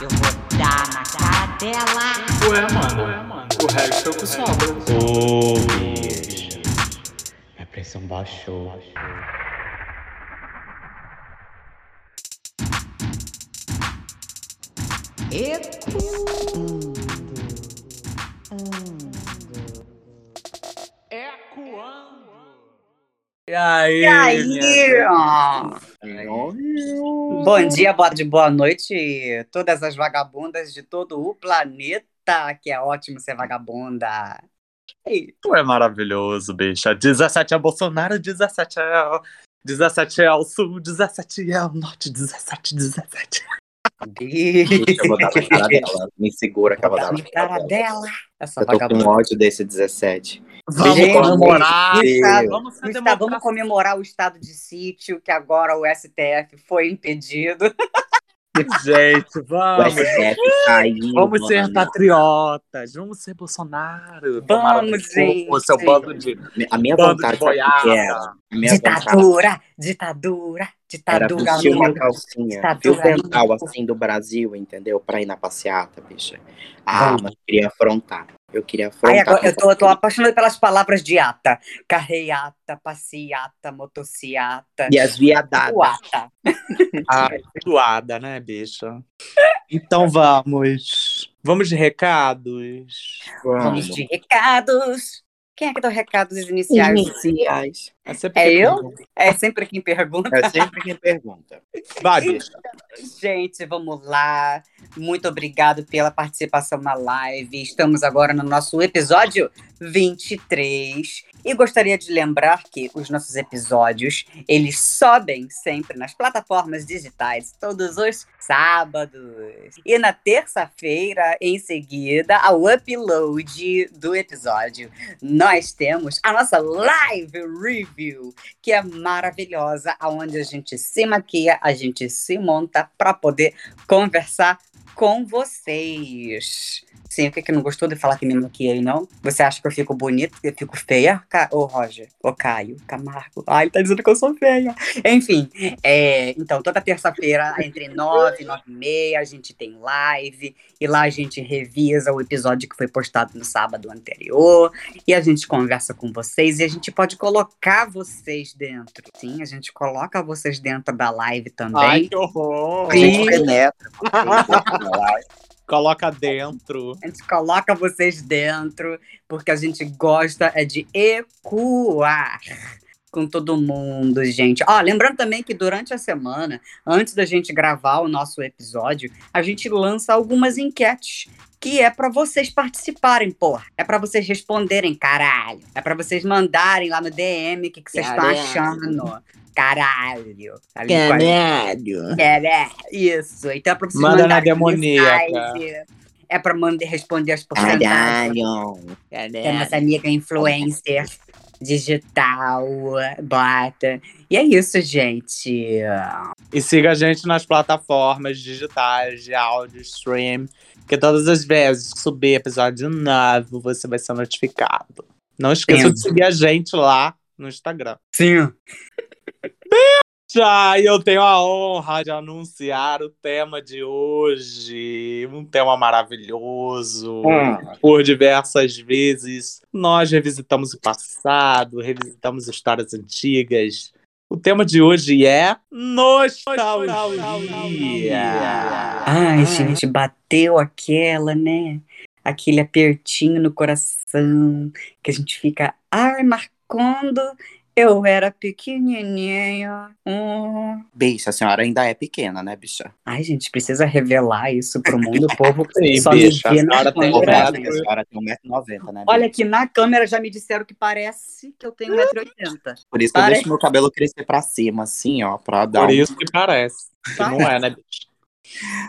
Eu vou dar na cara dela. Ué, mano, o resto é o que sobra. Ô, bicho. A pressão baixou. E aí? E aí? minha- Bom dia, boa tarde, boa noite, todas as vagabundas de todo o planeta, que é ótimo ser vagabunda. E Tu é maravilhoso, bicha. 17 é Bolsonaro, 17 é. o- 17 é o sul, 17 é o norte, 17, 17. Deixa eu botar na cara dela. Me segura que eu vou dar na cara dela. essa Eu tô com ódio desse 17. Vamos Gente, comemorar. Estado- Vamos ser estado- vamos comemorar o estado de sítio, que agora o STF foi impedido. Gente, vamos. Caiu. Vamos ser mano. patriotas. Vamos ser Bolsonaro. Vamos, cu, O seu gente. bando de. A minha Bando vontade de era? boiada. A minha vontade Ditadura, ditadura, era ditadura. vestir uma calcinha, Ditadura, fio dental amigo. assim do Brasil, entendeu? Pra ir na passeata, bicha. Ah, Vamos. mas queria afrontar. Eu queria Ai, agora, eu, tô, eu tô apaixonada pelas palavras de ata. Carreiata, passeata, motociata. E as viadadas. Uata. Ah, doada, né, bicha? Então vamos. Vamos de recados. Vamos de recados. Quem é que dá os recados iniciais? Iniciais. É, sempre É eu? É sempre quem pergunta. É sempre quem pergunta. Vai, bicha. Gente, vamos lá. Muito obrigado pela participação na live. Estamos agora no nosso episódio 23. E gostaria de lembrar que os nossos episódios, eles sobem sempre nas plataformas digitais, todos os sábados. E na terça-feira, em seguida, ao upload do episódio, nós temos a nossa live review, que é maravilhosa, aonde a gente se maquia, a gente se monta para poder conversar com vocês. Sim, o que que não gostou de falar que me maquiei, não? Você acha que eu fico bonita, que eu fico feia? Ca... Ô, Roger, ô, Caio, Camargo. Ai, ele tá dizendo que eu sou feia. Enfim, é, então, toda terça-feira, entre 9 e 9 e meia, a gente tem live. E lá a gente revisa o episódio que foi postado no sábado anterior. E a gente conversa com vocês e a gente pode colocar vocês dentro. Sim, a gente coloca vocês dentro da live também. Ai, que horror. A gente penetra. Coloca dentro. A gente coloca vocês dentro, porque a gente gosta é de ecoar com todo mundo, gente. Ó, lembrando também que durante a semana, antes da gente gravar o nosso episódio, a gente lança algumas enquetes que é pra vocês participarem, porra. É pra vocês responderem, caralho. É pra vocês mandarem lá no DM o que, que vocês estão achando. Caralho. Tá ligado? Caralho. É, isso. Então é pra vocês Manda na mandarem demoníaca. mensagem. É pra mandar responder as porcentagens. Caralho. Que a nossa amiga influencer digital bota. E é isso, gente. E siga a gente nas plataformas digitais de áudio stream. Que todas as vezes que subir episódio novo, você vai ser notificado. Não esqueça Sim. de seguir a gente lá no Instagram. Sim. Já, e eu tenho a honra de anunciar o tema de hoje. Um tema maravilhoso. Hum. Por diversas vezes, nós revisitamos o passado, revisitamos histórias antigas. O tema de hoje é nostalgia. Ai, gente, bateu aquela, né? Aquele apertinho no coração que a gente fica, ai, marcando. Eu era pequenininha. Hum. Bicha, a senhora ainda é pequena, né, bicha? Ai, gente, precisa revelar isso pro mundo. O povo Sim, só bicha, me vê a na senhora tem um câmera, metro. né? A senhora tem 1,90m, né? Olha bicha? aqui na câmera já me disseram que parece que eu tenho 1,80m. Por isso que eu deixo meu cabelo crescer pra cima, assim, ó, pra dar Por um... isso que parece. Que não é, né, bicho?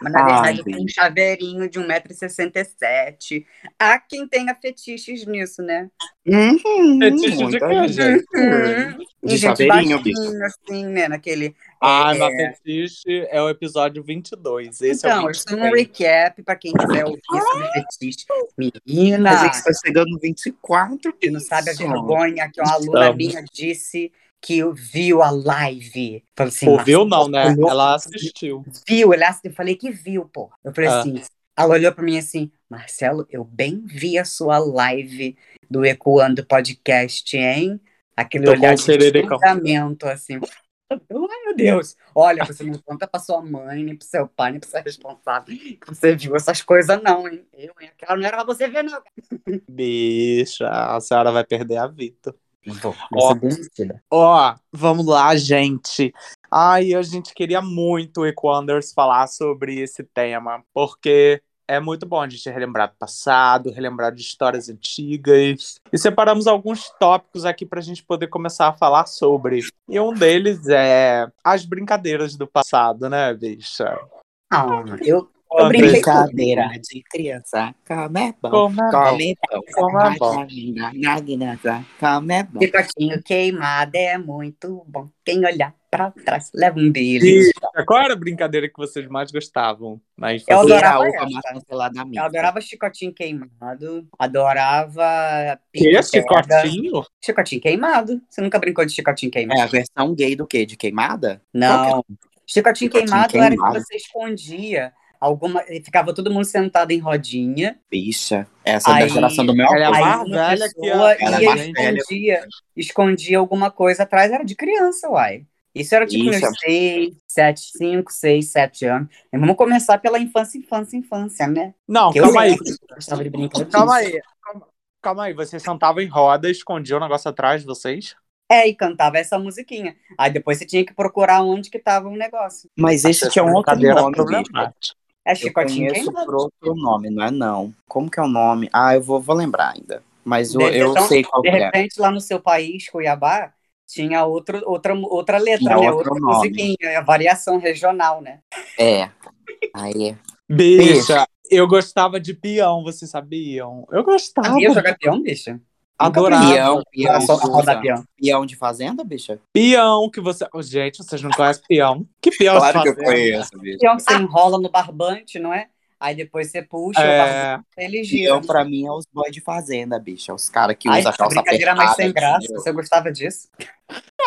Mas na Ah, verdade eu tenho um chaveirinho de 1,67m. Há quem tenha fetiches nisso, né? Uhum, Fetiche de quê, gente? Uhum. De gente chaveirinho, baixinho, assim, né? Naquele. Ah, é, na fetiche é o episódio 22. Esse é Então, o isso é um 23. recap pra quem quiser ouvir sobre fetiche. Menina, Mas é que você tá chegando no 24, que não sabe a vergonha que uma aluna Estamos. minha disse que viu a live. Falei assim, Pô, viu não, né? olhou- Ela assistiu. Viu, ele ass- eu falei que viu, pô. Eu falei Ah. assim, ela olhou pra mim assim, Marcelo, eu bem vi a sua live do Ecoando Podcast, hein? Aquele Tomou olhar de julgamento, assim. Ai, meu Deus. Olha, você não conta pra sua mãe, nem pro seu pai, nem pro seu responsável que você viu essas coisas, não, hein? Eu, hein? Aquela não era pra você ver, não. Bicha, a senhora vai perder a vida. Vou, Ó. demitida. Ó, vamos lá, gente. Ai, a gente queria muito o Equanders falar sobre esse tema, porque é muito bom a gente relembrar do passado, relembrar de histórias antigas. E separamos alguns tópicos aqui pra gente poder começar a falar sobre. E um deles é as brincadeiras do passado, né, bicha? Ah, eu, eu Brincadeira de criança. Como é bom. Como é bom. Come pão. Como é bom. Como é bom. Picotinho queimado é muito bom. Quem olhar pra trás leva um beijo. Qual era a brincadeira que vocês mais gostavam na Eu adorava Era essa. Eu adorava chicotinho queimado, adorava Que chicotinho? Chicotinho queimado. Você nunca brincou de chicotinho queimado? É a versão gay do quê? De queimada? Não. Chicotinho, Chicotinho queimado, era queimado. que você escondia alguma. Ficava todo mundo sentado em rodinha. Bicha. Essa é da Aí- geração do meu Ela é avô. Mais velha que ela é ia mais e velha. escondia, escondia alguma coisa atrás, era de criança, uai. Isso era tipo Isso. uns 6, 7, 5, 6, 7 anos. E vamos começar pela infância, infância, infância, né? Não, Que calma aí. lembro que eu gostava de brincar Calma disso. aí. Calma, calma aí. Vocês sentavam em roda e escondiam o negócio atrás de vocês? É, e cantava essa musiquinha. Aí depois você tinha que procurar onde que tava o negócio. Mas esse tinha um outro nome, problemática. É Eu chicotinho conheço queimado. por outro nome, não é não. Como que é o nome? Ah, eu vou, vou lembrar ainda. Mas eu ser tão- sei qual De é. repente, lá no seu país, Cuiabá, tinha outro, outra, outra letra, Tinha né? outro Outra nome. musiquinha, a variação regional, né? É. Aí, Bicha, eu gostava de peão, vocês sabiam? Eu gostava. Sabia jogar peão, bicho? Adorava. Peão, peão, só rodar peão. peão de fazenda, bicha? Peão que você. Oh, gente, vocês não conhecem peão? Que peão de fazenda? bicha. Peão que você enrola no barbante, não é? Aí depois você puxa o É, barbante, ele gira. Peão pra mim é os boys de fazenda, bicha. Os caras que usam que calça brincadeira mais sem apertada, graça. Você gostava disso?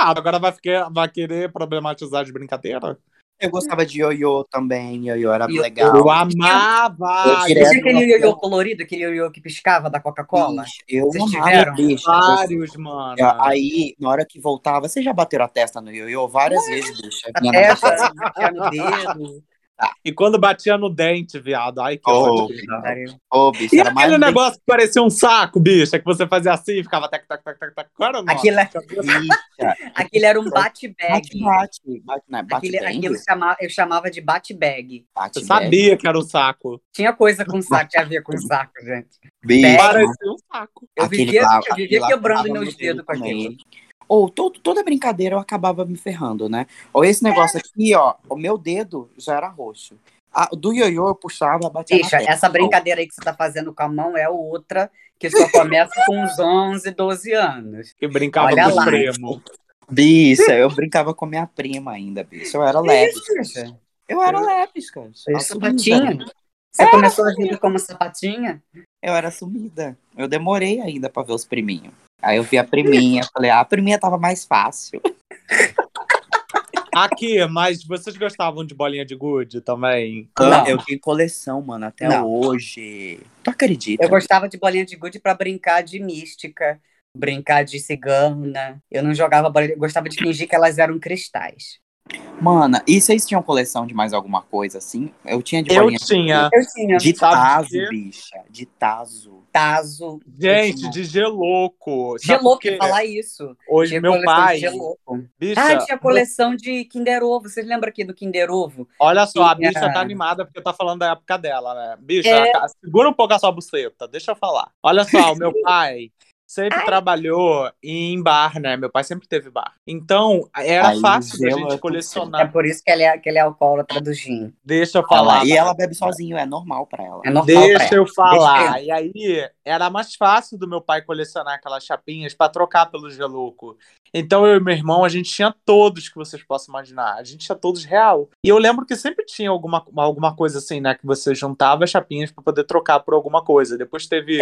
ah, agora vai, ficar, vai querer problematizar de brincadeira? Eu gostava de ioiô também. Ioiô era Ioiô. legal. Eu amava! Eu direto- Tinha aquele ioiô colorido, aquele ioiô que piscava da Coca-Cola? Eu Vocês amava, tiveram? bicha. Vários, mano. Aí, na hora que voltava, vocês já bateram a testa no ioiô várias vezes, bicha. A namorada- testa, no dedo. E quando batia no dente, viado. Ai, que Oh, ódio. Ô, bicho, E aquele bem- negócio que parecia um saco, bicha, que você fazia assim e ficava tac, tac, tac, tac, tac. Qual era o nome? Aquilo, é- aquele era um bate-bag. Bate, bate. Bate, não é bate Aquele, bang? aquilo chama, eu chamava de bate-bag. Bate Eu sabia que era um saco. Tinha coisa com saco, tinha a ver com saco, gente. Bicha. Parecia um saco. Eu Aquele vivia, lá- eu vivia quebrando meus dedos com aquilo. Ou todo, toda brincadeira eu acabava me ferrando, né? Ou esse negócio aqui, ó, o meu dedo já era roxo. A, do ioiô eu puxava, batia Bicha, essa brincadeira aí que você tá fazendo com a mão é outra que só começa com uns 11, 12 anos. Que brincava Olha com os lá. primos. Bicha, eu brincava com minha prima ainda, bicha. Eu era leve. Eu era leve, sapatinha. Você começou a vida como sapatinha? Eu era sumida. Eu demorei ainda pra ver os priminhos. Aí eu vi a priminha, falei, ah, a priminha tava mais fácil. Aqui, mas vocês gostavam de bolinha de gude também? Não. Eu tenho coleção, mano, até Não. hoje. Tu acredita? Eu gostava de bolinha de gude pra brincar de mística, brincar de cigana. Eu não jogava bolinha, eu gostava de fingir que elas eram cristais. Mano, e vocês tinham coleção de mais alguma coisa assim? Eu tinha de Eu bolinha tinha. Eu tinha de tazo, quê? bicha. De tazo. tazo. Gente, de geloco. Geloco, por quê? ia falar isso. Hoje, Tinha meu de pai. Bicha, Ah, tinha coleção de Kinder Ovo. Vocês lembram aqui do Kinder Ovo? olha só, a bicha tá animada porque tá falando da época dela, né? Bicha, É. segura um pouco a sua buceta, deixa eu falar. Olha só, o meu pai sempre trabalhou em bar, né? Meu pai sempre teve bar. Então, era Aí, fácil da é gente tudo É colecionar. por isso que ele é, que ele é alcoólatra do gin. Deixa eu Falar. falar. E ela bebe sozinho, é normal pra ela. É normal pra Deixa ela. eu falar. E aí, era mais fácil do meu pai colecionar aquelas chapinhas para trocar pelo Geloco. Então eu e meu irmão, a gente tinha todos que vocês possam imaginar. A gente tinha todos real. E eu lembro que sempre tinha alguma, alguma coisa assim, né? Que você juntava chapinhas para poder trocar por alguma coisa. Depois teve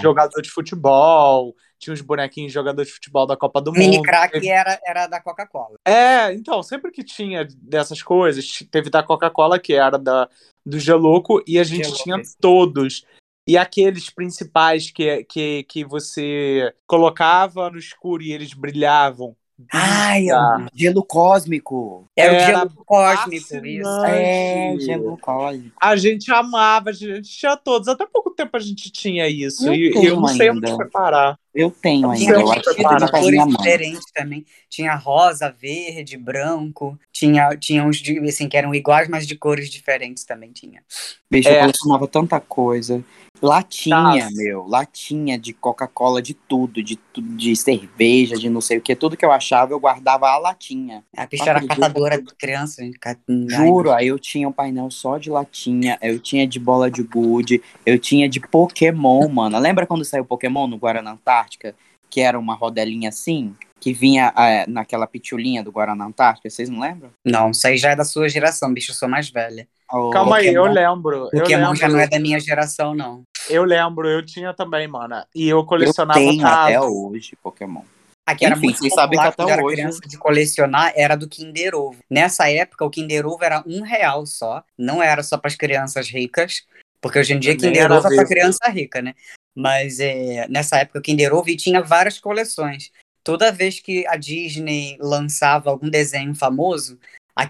jogador de futebol, tinha uns bonequinhos de jogador de futebol da Copa do Mini Mundo. crack Teve- era, era da Coca-Cola. É, então, sempre que tinha dessas coisas, teve da Coca-Cola, que era da, do Geloco, e a gente Geloco, tinha todos. E aqueles principais que, que, que você colocava no escuro e eles brilhavam. Ai, Bicha, eu- Gelo cósmico. era, Era o gelo cósmico, isso. É, gelo cósmico. A gente amava, a gente tinha todos. Até pouco tempo a gente tinha isso. Eu e tenho eu não sei ainda. onde foi parar. Eu tenho Tinha ainda, eu Não, acho que vestido eu de minha cores diferentes também. Tinha rosa, verde, branco. Tinha, tinha uns de, assim, que eram iguais, mas de cores diferentes também tinha. Bicho, É. eu colecionava tanta coisa. Latinha, Nossa. meu. Latinha de Coca-Cola, de tudo, de, de cerveja, de não sei o que. Tudo que eu achava, eu guardava a latinha. A bicha era catadora de criança. Ai, Juro, aí eu tinha um painel só de latinha, eu tinha de bola de gude, eu tinha de Pokémon, mano. Lembra quando saiu Pokémon no Guaraná Antártica? Que era uma rodelinha assim? Que vinha é, naquela pitulinha do Guaraná Antártica, vocês não lembram? Não, isso aí já é da sua geração, bicho. Eu sou mais velha. Oh, Calma aí, eu Pokémon- lembro. Eu Pokémon já não é lembro, da minha geração, não. eu lembro, eu tinha também, mana. E eu eu colecionava tenho casa. até hoje Pokémon. Aqui era Enfim, muito vocês sabem popular que até quando era hoje- criança de colecionar era do Kinder Ovo. Nessa época, o Kinder Ovo era um real só. Não era só para as crianças ricas, porque hoje em dia Nem Kinder era Ovo é para criança rica, né? Mas é, nessa época o Kinder Ovo tinha várias coleções. Toda vez que a Disney lançava algum desenho famoso,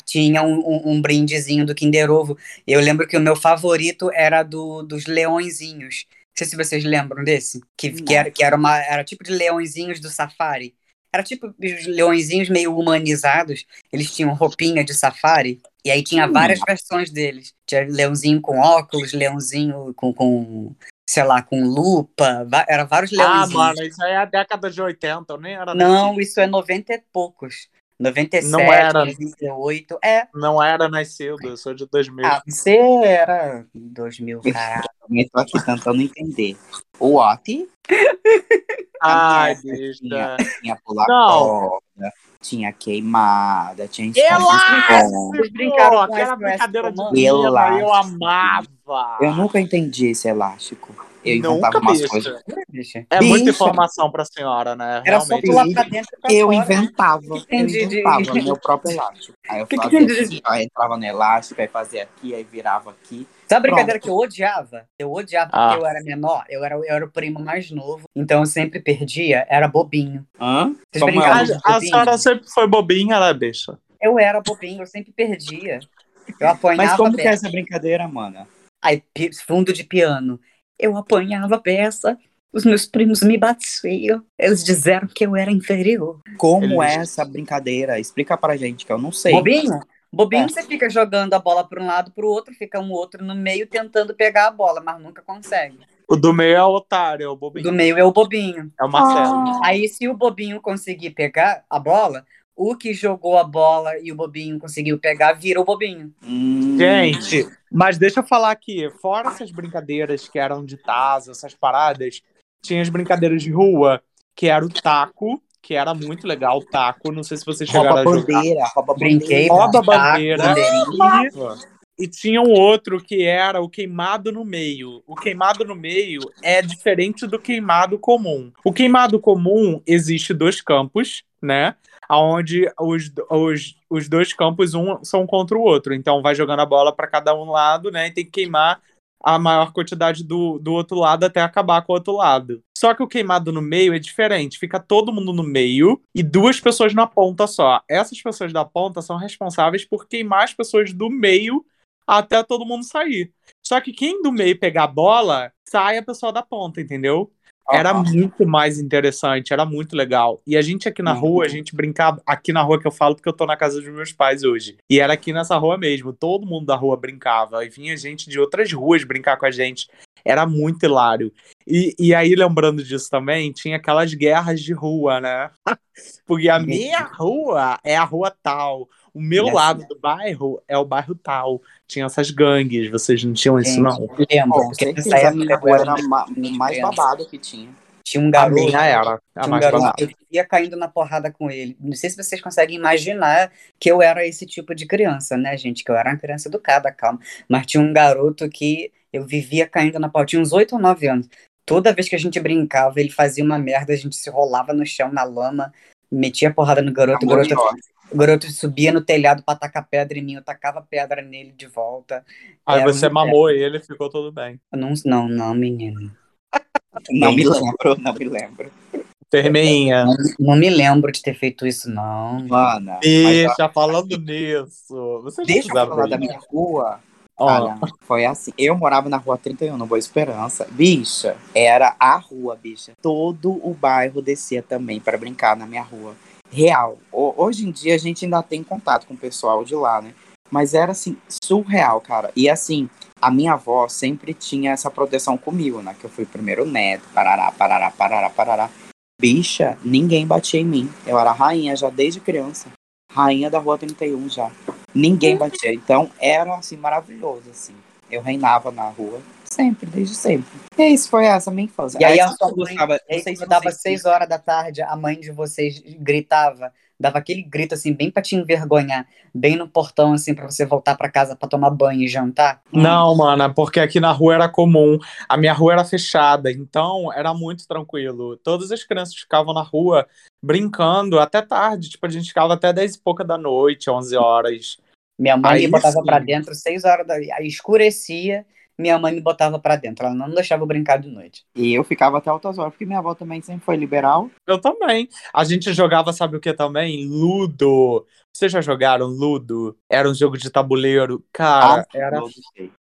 tinha um, um- um brindezinho do Kinder Ovo. Eu lembro que o meu favorito era do, dos leõezinhos. Não sei se vocês lembram desse. Que, que, era, que era, uma, era tipo de leõezinhos do safari. Era tipo os leõezinhos meio humanizados. Eles tinham roupinha de safari. E aí tinha Hum. várias versões deles. Tinha leãozinho com óculos, leãozinho com, com sei lá, com lupa. Era vários Ah, leãozinhos. mano, isso aí é a década de 80, eu nem era Não, nascido. isso é 90 e poucos. 97, Não era. 98. É. Não era nascido, eu sou de 2000. Ah, você era 2000, caralho. Eu tô aqui tentando entender. O What? Ai, tinha, bicha. tinha pular Não. corda, tinha queimada, tinha Elástico! Vocês brincaram com Aquela brincadeira de menina, eu amava. Eu nunca entendi esse elástico. Eu Nunca, inventava umas bicha. coisas. Bicha. É muita informação pra senhora, né? Era só Realmente. pular pra dentro pra Eu fora. inventava, eu inventava meu próprio elástico. Aí eu fazia aqui, aí entrava no elástico, aí fazia aqui, aí virava aqui. Sabe a brincadeira Pronto. que eu odiava? Eu odiava Ah. porque eu era menor, eu era, eu era o primo mais novo, então eu sempre perdia, era bobinho. Hã? Vocês Como é? brincavam A, de a senhora sempre foi bobinha, né, bicha? Eu era bobinho, eu sempre perdia. Eu apanhava Mas como que é essa brincadeira, mano? Aí, fundo de piano. Eu apanhava peça, os meus primos me batiam, eles disseram que eu era inferior. Como Eles- é essa brincadeira? Explica pra gente, que eu não sei. Bobinho? Bobinho É. você fica jogando a bola para um lado para o outro, fica um outro no meio tentando pegar a bola, mas nunca consegue. O do meio é o otário, é o bobinho. Do meio é o bobinho. É o Marcelo. Aí, se o bobinho conseguir pegar a bola, o que jogou a bola e o bobinho conseguiu pegar, vira o bobinho. Hum, Gente, mas deixa eu falar aqui, fora essas brincadeiras que eram de tazo, essas paradas, tinha as brincadeiras de rua, que era o taco, que era muito legal, o taco, não sei se vocês chegaram rouba a jogar. bandeira, rouba Brinquei, bandeira. Rouba bandeira. E tinha um outro que era o queimado no meio. O queimado no meio é diferente do queimado comum. O queimado comum existe dois campos, né? Onde os, os, os dois campos um são contra o outro. Então vai jogando a bola para cada um lado, né? E tem que queimar a maior quantidade do, do outro lado até acabar com o outro lado. Só que o queimado no meio é diferente. Fica todo mundo no meio e duas pessoas na ponta só. Essas pessoas da ponta são responsáveis por queimar as pessoas do meio até todo mundo sair. Só que quem do meio pegar a bola, sai a pessoa da ponta, entendeu? Era muito mais interessante, era muito legal. E a gente aqui na Uhum. rua, a gente brincava. Aqui na rua que eu falo, porque eu tô na casa dos meus pais hoje. E era aqui nessa rua mesmo. Todo mundo da rua brincava. E vinha gente de outras ruas brincar com a gente. Era muito hilário. E, e aí, lembrando disso também, tinha aquelas guerras de rua, né? Porque a minha rua é a rua tal. O meu lado do bairro é o bairro tal. Tinha essas gangues, vocês não tinham isso, não? eu lembro, porque nessa a época minha eu era o mais babado que tinha. Tinha um A garoto. minha era. A Tinha um mais garoto babada. que eu vivia caindo na porrada com ele. Não sei se vocês conseguem imaginar que eu era esse tipo de criança, né, gente? Que eu era uma criança educada, calma. Mas tinha um garoto que eu vivia caindo na porrada. Tinha uns 8 ou 9 anos. Toda vez que a gente brincava, ele fazia uma merda, a gente se rolava no chão, na lama, metia a porrada no garoto, o garoto. O garoto subia no telhado pra tacar pedra em mim, eu tacava pedra nele de volta. Aí Era um você inferno. mamou ele e ficou tudo bem. Não, não, não, menino. Não me lembro, não me lembro. Termeinha. Não, não me lembro de ter feito isso, não. Mana, mas, ó, Deixa, falando nisso. Vocês não deixa eu falar da minha rua. Cara, foi assim. Eu morava na rua 31, no Boa Esperança. Bicha, era a rua, bicha. Todo o bairro descia também para brincar na minha rua. Real. Ho- Hoje em dia a gente ainda tem contato com o pessoal de lá, né? Mas era assim, surreal, cara. E assim, a minha avó sempre tinha essa proteção comigo, né? Que eu fui primeiro neto, parará, parará, parará, parará. Bicha, ninguém batia em mim. Eu era rainha já desde criança. Rainha da rua 31 já. Ninguém batia. Então era assim maravilhoso assim. Eu reinava na rua sempre, desde sempre. E isso foi essa minha infância. E aí Essa a sua eu mãe, gostava- aí não sei se dava seis horas da tarde, a mãe de vocês gritava, dava aquele grito assim, bem pra te envergonhar, bem no portão, assim, pra você voltar pra casa pra tomar banho e jantar. Não, mana, porque aqui na rua era comum. A minha rua era fechada, então era muito tranquilo. Todas as crianças ficavam na rua brincando até tarde. Tipo, a gente ficava até 10 e pouca da noite, 11 horas. Minha mãe Aí me botava sim. pra dentro seis horas da aí escurecia, minha mãe me botava pra dentro, ela não deixava eu brincar de noite. E eu ficava até altas horas, porque minha avó também sempre foi liberal. Eu também. A gente jogava, sabe o que também? Ludo. Vocês já jogaram Ludo? Era um jogo de tabuleiro. Cara, Ah, era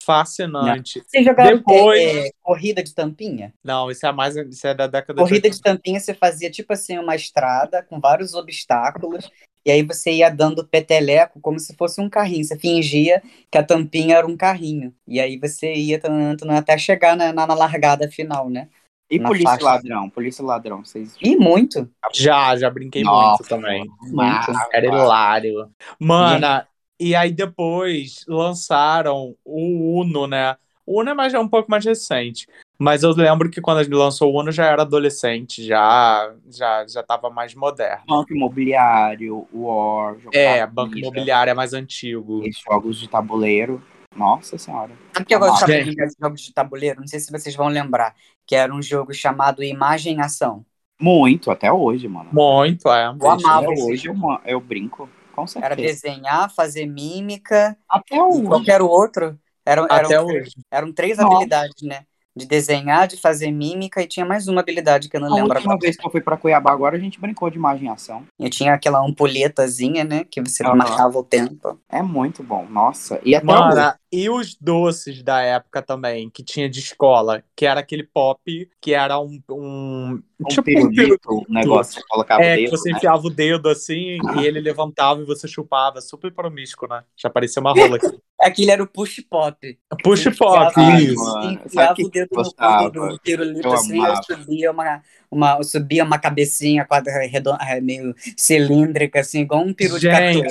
fascinante. Vocês jogaram Depois- é, é, corrida de tampinha? Não, isso é mais isso é da década Corrida de de tampinha você fazia tipo assim uma estrada com vários obstáculos e aí você ia dando peteleco como se fosse um carrinho. Você fingia que a tampinha era um carrinho e aí você ia tan- tan- até chegar na, na, na largada final, né? E Na polícia e faixa. ladrão? Polícia e ladrão, vocês. E muito. Já, já brinquei Nossa, muito também. Muito. Era hilário. Mana, e aí depois lançaram o Uno, né? O Uno é mais, é um pouco mais recente. Mas eu lembro que quando a gente lançou o Uno já era adolescente, já já já tava mais moderno. Banco imobiliário, War, É, banco imobiliário é mais antigo. e jogos de tabuleiro. Nossa senhora. Sabe que eu gostava de jogos de tabuleiro? Não sei se vocês vão lembrar. Que era um jogo chamado Imagem Ação. Muito, até hoje, mano. Muito, é. Eu amava hoje eu, eu brinco, com certeza. Era desenhar, fazer mímica Até hoje. qualquer outro. Eram, eram, Até hoje. eram três Nossa. habilidades, né? De desenhar, de fazer mímica e tinha mais uma habilidade que eu não A lembro última agora. vez que eu fui pra Cuiabá, agora a gente brincou de imagem e ação. Eu tinha aquela ampulhetazinha, né? Que você marcava o tempo. É muito bom, nossa. E até hoje. E os doces da época também, que tinha de escola, que era aquele pop, que era um. um, Um tipo um pirulito, um negócio que colocava É, o que dedo, você né? enfiava o dedo assim e ele levantava e você chupava. Super promíscuo, né? Já parecia uma rola aqui. Aquele era o push pop. Push pop, enfiava- isso. Sabe Enfiava que o dedo eu no fundo do pirulito Eu assim, amava. subia uma, uma, subia uma cabecinha quadra, redonda, meio cilíndrica, assim, igual um peru de catu.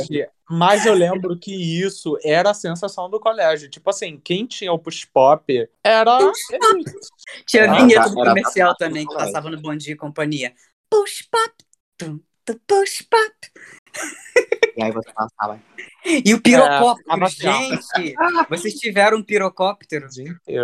Mas eu lembro que isso era a sensação do colégio. Tipo assim, quem tinha o push pop era. Tinha a Era- vinheta do comercial era- também, que passava no Bom Dia e Companhia. Push pop, tum, tum, push pop. E aí você passava. E o pirocóptero, tava chato. gente! Vocês tiveram um pirocóptero?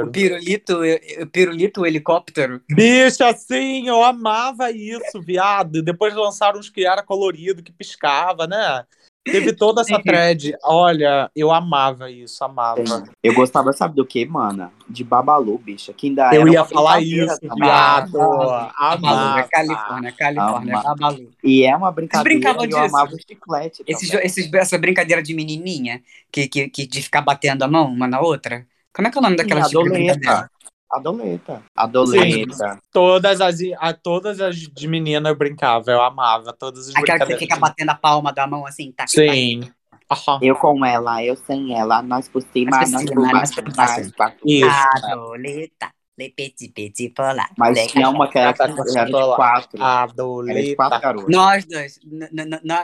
o pirulito, o pirulito o helicóptero? Bicho, assim, eu amava isso, viado. Depois lançaram uns que era colorido, que piscava, né? Teve toda essa thread. Olha, eu amava isso, amava. Eu gostava, sabe do que, mana? De Babalu, bicha. Que ainda Eu era ia falar isso, viado. Babalu, Amava. é Califórnia, Califórnia, Amava. Babalu. E é uma brincadeira brincavam eu disso? amava o chiclete Esse, esses- essa brincadeira de menininha, que, que, que de ficar batendo a mão uma na outra. Como é que é o nome daquela tipo de brincadeira? Adoleta. Adoleta. Adoleta. Todas as, a, todas as de menina eu brincava, eu amava. Todas as Aquela que você fica batendo a palma da mão assim, tá? Sim. Aham. Eu com ela, eu sem ela, nós por cima, Nós por nós baixo, baixo. pra- Isso. Adoleta. Le petit petit polar. Mas Le tinha uma que era, Tá era com de quatro. A Era de quatro garotas. Nós dois,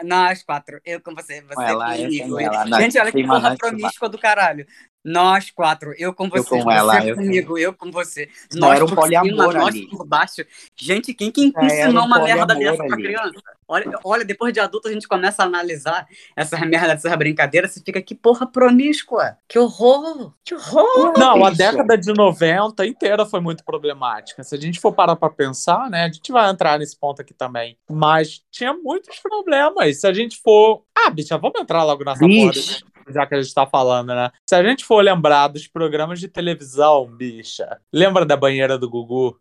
nós quatro, eu com você, você Com ela, comigo. Gente, olha que porra promíscua do caralho. Nós quatro, eu com você, com você ela, eu com- comigo, eu com você. Não, era um poliamor cima, nós ali. por baixo. Gente, quem que era ensinou um uma merda dessa pra ali. criança? Olha, olha, depois de adulto a gente começa a analisar essas merdas, essas brincadeiras, você fica, que porra promíscua. Que horror, que horror. Não, a bicha. década de 90 inteira foi muito problemática. Se a gente for parar pra pensar, né, a gente vai entrar nesse ponto aqui também. Mas tinha muitos problemas. Se a gente for. Ah, bicha, vamos entrar logo nessa porra, Bicho. Já que a gente tá falando, né? Se a gente for lembrar dos programas de televisão, bicha, lembra da banheira do Gugu?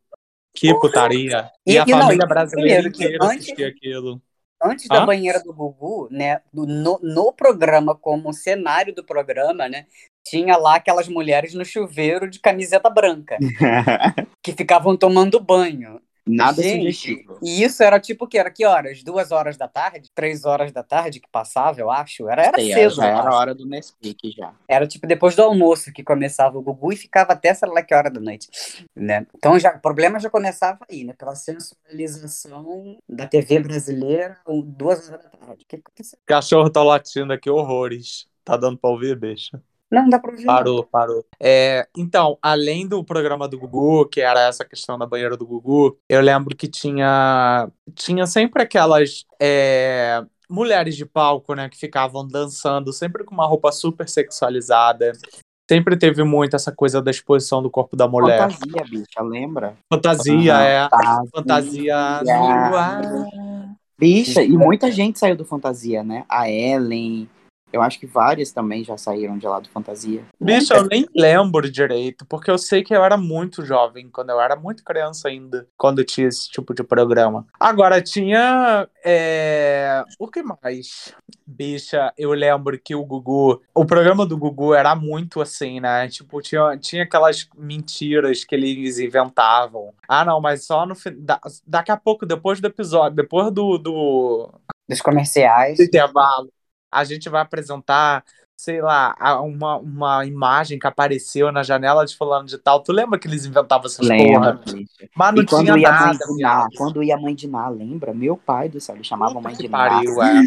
Que putaria. E, E- a não, família brasileira inteira antes- assistia aquilo. Antes da Hã? banheira do Gugu, né, no, no programa, como cenário do programa, né, tinha lá aquelas mulheres no chuveiro de camiseta branca, que ficavam tomando banho. Nada Gente, sugestivo. E isso era tipo que era que horas? Duas horas da tarde? Três horas da tarde que passava, eu acho. Era, era Sei, cedo. já era a hora do Nesquik já. Era tipo depois do almoço que começava o Gugu e ficava até sei lá que hora da noite, né? Então já o problema já começava aí, né? Pela sensualização da TV brasileira, duas horas da tarde. O que aconteceu? Cachorro tá latindo aqui horrores. Tá dando pra ouvir, bicha? Não, não dá pra ouvir. Parou, parou. É, então, além do programa do Gugu, que era essa questão da banheira do Gugu, eu lembro que tinha, tinha sempre aquelas é, mulheres de palco, né, que ficavam dançando, sempre com uma roupa super sexualizada. Sempre teve muito essa coisa da exposição do corpo da mulher. Fantasia, bicha, lembra? Fantasia, é. Fantasia. Fantasia no ar. Bicha, e muita gente saiu do Fantasia, né? A Ellen, eu acho que várias também já saíram de lá do Fantasia. Bicho, eu nem lembro direito, porque eu sei que eu era muito jovem, quando eu era muito criança ainda, quando tinha esse tipo de programa. Agora, tinha. é, O que mais? Bicha, eu lembro que o Gugu. O programa do Gugu era muito assim, né? Tipo, tinha, tinha aquelas mentiras que eles inventavam. Ah, não, mas só no fim. da- Daqui a pouco, depois do episódio, depois do, do, Dos comerciais. do intervalo, a gente vai apresentar, sei lá, uma, uma imagem que apareceu na janela de fulano de tal. Tu lembra que eles inventavam essas Lembra, porra? Mas não E quando tinha ia mãe nada, de Ná, viado. quando ia a mãe de Ná, lembra? Meu pai do céu, ele chamava Puta mãe de Ná. pariu, é.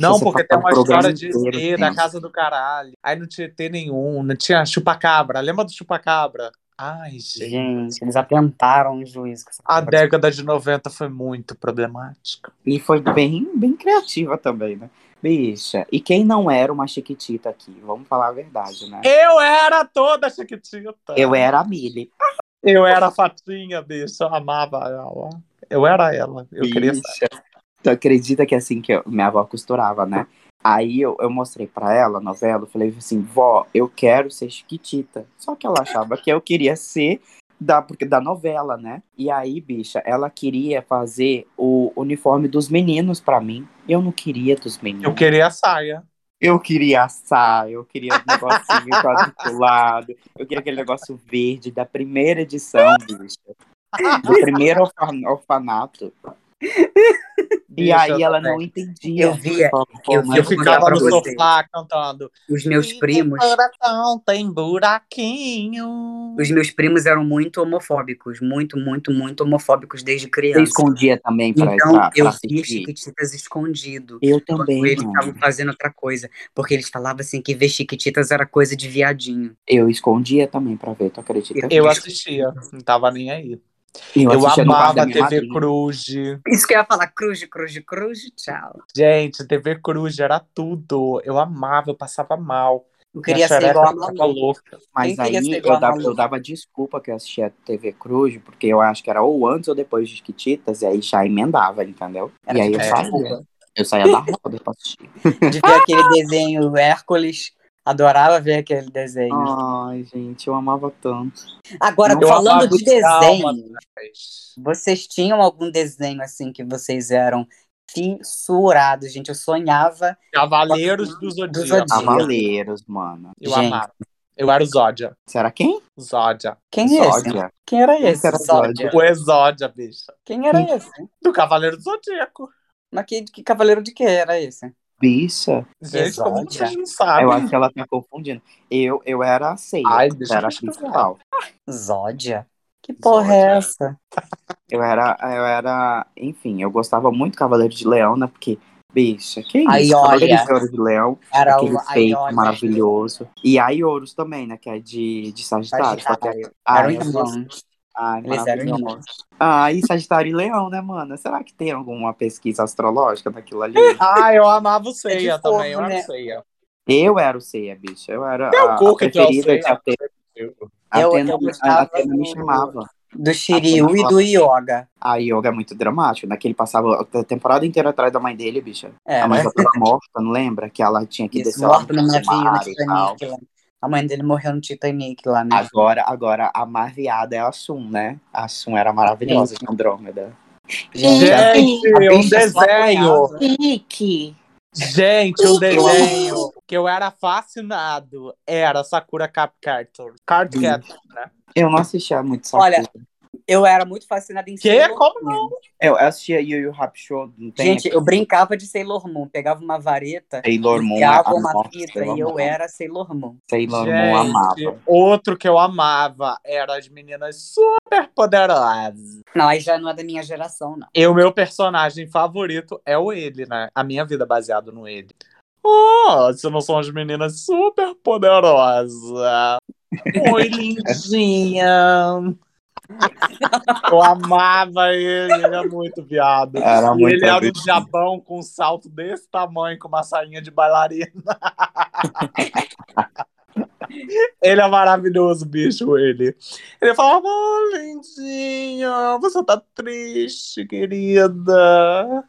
Não, porque tem uma história de da tendo. casa do caralho. Aí não tinha ET nenhum, não tinha chupacabra. Lembra do chupacabra? Ai, gente. Gente, eles atentaram o essa A década de 90 foi muito problemática. E foi bem, bem criativa também, né? Bicha, e quem não era uma chiquitita aqui? Vamos falar a verdade, né? Eu era toda chiquitita. Eu era a Millie. Eu era a Fatinha, bicho. Eu amava ela. Eu era ela. Eu queria ser. Bicha. Tu acredita que assim que eu- minha avó costurava, né? Aí eu, eu mostrei pra ela a novela, falei assim, vó, eu quero ser chiquitita. Só que ela achava que eu queria ser da, porque, da novela, né? E aí, bicha, ela queria fazer o uniforme dos meninos pra mim. Eu não queria dos meninos. Eu queria a saia. Eu queria a saia, eu queria um negocinho quadriculado, eu queria aquele negócio verde da primeira edição, bicha. Do primeiro orfa- orfanato. E aí eu ela não entendia. Eu via- eu via- Eu ficava no sofá cantando. Os meus primos, coração tem buraquinho. os meus primos eram muito homofóbicos, muito, muito, muito homofóbicos desde criança. escondia também pra, Então pra, pra eu. Chiquititas escondido. Eu também, eles estavam fazendo outra coisa. Porque eles falavam assim que ver Chiquititas era coisa de viadinho. Eu escondia também pra ver, tu acredita? Eu assistia, não tava nem aí. Eu Eu amava minha TV. Cruz. Isso que eu ia falar, cruz, cruz, cruz, tchau. Gente, TV Cruz era tudo. Eu amava, eu passava mal. Eu queria ser igual a Malu. louca. Mas aí eu a dava, eu dava desculpa que eu assistia TV Cruz, porque eu acho que era ou antes ou depois de Chiquititas, e aí já emendava, entendeu? Era e aí eu saía. Eu saía da roda pra assistir. De ver aquele desenho Hércules. Adorava ver aquele desenho. Ai, gente, eu amava tanto. Agora, Eu falando de desenho, vocês tinham algum desenho assim que vocês eram fissurados, gente? Eu sonhava. Cavaleiros do Zodíaco. Zodíaco. Cavaleiros, mano. Eu Gente. amava. Eu era o Zódia. Será quem? Zódia. Quem é esse? Quem era esse? era Zódia. O Exódia, bicha. Quem era esse? Do Cavaleiro do Zodíaco. Mas que, que cavaleiro de que era esse? Bicha. Gente, como Exódia. vocês não sabem? Eu acho que ela tá confundindo. Eu, eu era a ceia. Ai, deixa era eu a principal. Zódia? Que porra é essa? Eu era, eu era, enfim, eu gostava muito do Cavaleiro de Leão, né? Porque, bicha, que isso? Aí, Cavaleiro olha. de Leão, Era aquele o feito maravilhoso. E a Iorus também, né? Que é de, de Sagitário. só que- Sagitário. Eram eu gosto- irmãos. Ai, Eles eram irmãos. Ah, e Sagitário e Leão, né, mana? Será que tem alguma pesquisa astrológica daquilo ali? Ah, eu amava o Ceia É de fogo, também, eu era né? o Ceia. eu era o Ceia, bicha. Eu era Teu a, a é o preferida de Ceia. Atena. Eu- Atena, eu a gostava Atena me chamava. Do Shiryu e do Yoga. A Yoga é muito dramático, né? Que ele passava a temporada inteira atrás da mãe dele, bicha. É, a mãe né? já tava morta, não lembra? Que ela tinha que Isso, descer morto no no navio, no mar e tal. Titanic. A mãe dele morreu no Titanic lá, né? Agora, agora, a marviada é a Sun, né? A Sun era maravilhosa de Andrômeda. Gente, a um desenho. Rick! Gente, um desenho que eu era fascinado era Sakura Cap Captor. Card Sim. Captor, né? Eu não assistia muito Sakura. Olha, Eu era muito fascinada em Que? Sailor Como Moon. Eu assistia Yu Yu Hakusho, não tem Gente, eu brincava de Sailor Moon. Pegava uma vareta, Sailor Moon, enfiava a uma nossa, fita Sailor e eu Moon. era Sailor Moon. Sailor Moon Gente, amava. outro que eu amava era as meninas super poderosas. Não, aí já não é da minha geração, não. E o meu personagem favorito é o ele, né? A minha vida é baseada no ele. Oh, se não são as meninas super poderosas. Oi, lindinha. Eu amava ele, ele era muito viado. Era muito ele era um diabão com um salto desse tamanho, com uma sainha de bailarina. ele é maravilhoso, bicho, ele. Ele falava, oh, lindinha, você tá triste, querida.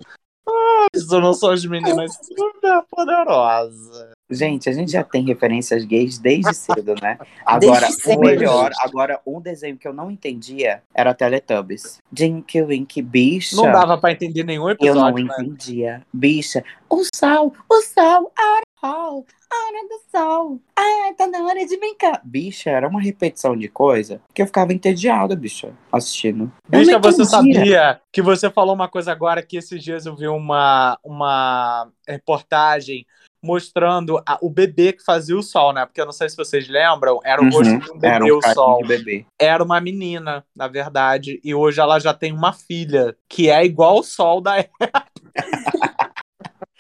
Ah, isso não são as meninas super poderosas. Gente, a gente já tem referências gays desde cedo, né? Agora, o melhor, agora um desenho que eu não entendia era Teletubbies. Jinky Winky Bicha. Não dava pra entender nenhum Eu não episódio, né? entendia. Bicha, o sol, o sol, a hora do sol, a hora do sol. Ai, tá na hora de brincar. Bicha, era uma repetição de coisa que eu ficava entediada, bicha, assistindo. Bicha, você sabia que você falou uma coisa agora que esses dias eu vi uma, uma reportagem mostrando a- o bebê que fazia o sol, né? Porque eu não sei se vocês lembram, era o Uhum, rosto de um bebê, Era um o sol. bebê. Era uma menina, na verdade, e hoje ela já tem uma filha, que é igual o sol da época.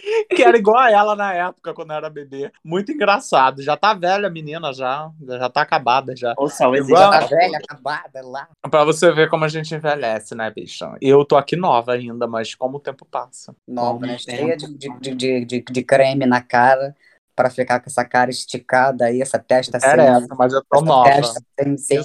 que era igual a ela na época, quando era bebê. Muito engraçado. Já tá velha a menina, já. Já tá acabada, já. O sol existe. Igual- Tá velha, acabada lá. Pra você ver como a gente envelhece, né, bicha? Eu tô aqui nova ainda, mas como o tempo passa. Nova, né? Cheia de, de, de, de, de- creme na cara pra ficar com essa cara esticada aí, essa testa sem, Era essa, mas eu tô nova. testa sem, sem.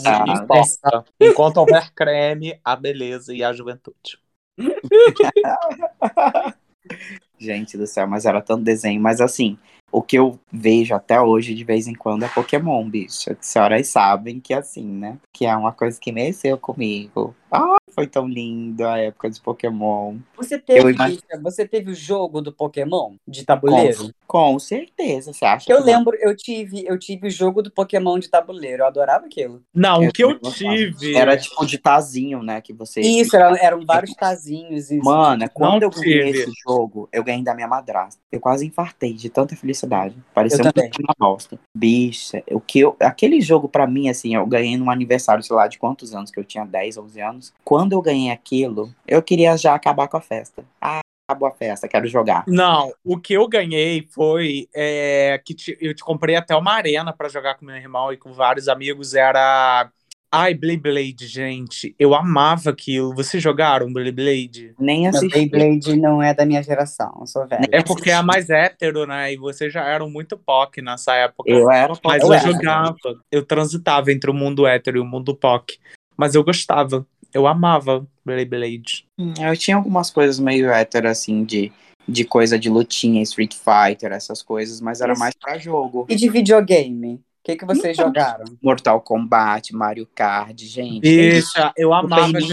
Enquanto houver creme, a beleza e a juventude. Gente do céu, mas era tanto desenho. Mas assim, o que eu vejo até hoje de vez em quando é Pokémon, bicho. Que senhoras sabem que assim, né? Que é uma coisa que mexeu comigo. Ah, foi tão lindo a época de Pokémon. Você teve, imag- você teve o jogo do Pokémon de tabuleiro? Com certeza, você acha Que eu que não? lembro, eu tive, eu tive o jogo do Pokémon de tabuleiro. Eu adorava aquilo. Não, Eu o que eu gostava. tive. Era tipo de tazinho, né? Que você. Isso, eram, eram vários tazinhos. Isso. Mano, quando eu ganhei tive. esse jogo, eu ganhei da minha madrasta. Eu quase infartei de tanta felicidade. Parecia Eu também. uma bosta. Bicha, o que eu, aquele jogo pra mim, assim, eu ganhei num aniversário, sei lá, de quantos anos, que eu tinha 10, 11 anos. Quando eu ganhei aquilo, eu queria já acabar com a festa. Ah, acabou a festa, quero jogar. Não, o que eu ganhei foi é, que te- eu te comprei até uma arena pra jogar com meu irmão e com vários amigos. Era. Ai, Beyblade, gente. Eu amava aquilo. Vocês jogaram Beyblade? Nem assisti. Beyblade não é da minha geração, eu sou velha. É porque é a mais hétero, né? E vocês já eram muito POC nessa época. Eu era Mas eu eu jogava, eu transitava entre o mundo hétero e o mundo POC. Mas eu gostava, eu amava Beyblade. Hum, Eu tinha algumas coisas meio hétero, assim, de, de coisa de lutinha, Street Fighter, essas coisas, mas era Isso. mais pra jogo. E de videogame? O que, que vocês jogaram? Mortal Kombat, Mario Kart, gente. Bicha, eu Super amava GTA.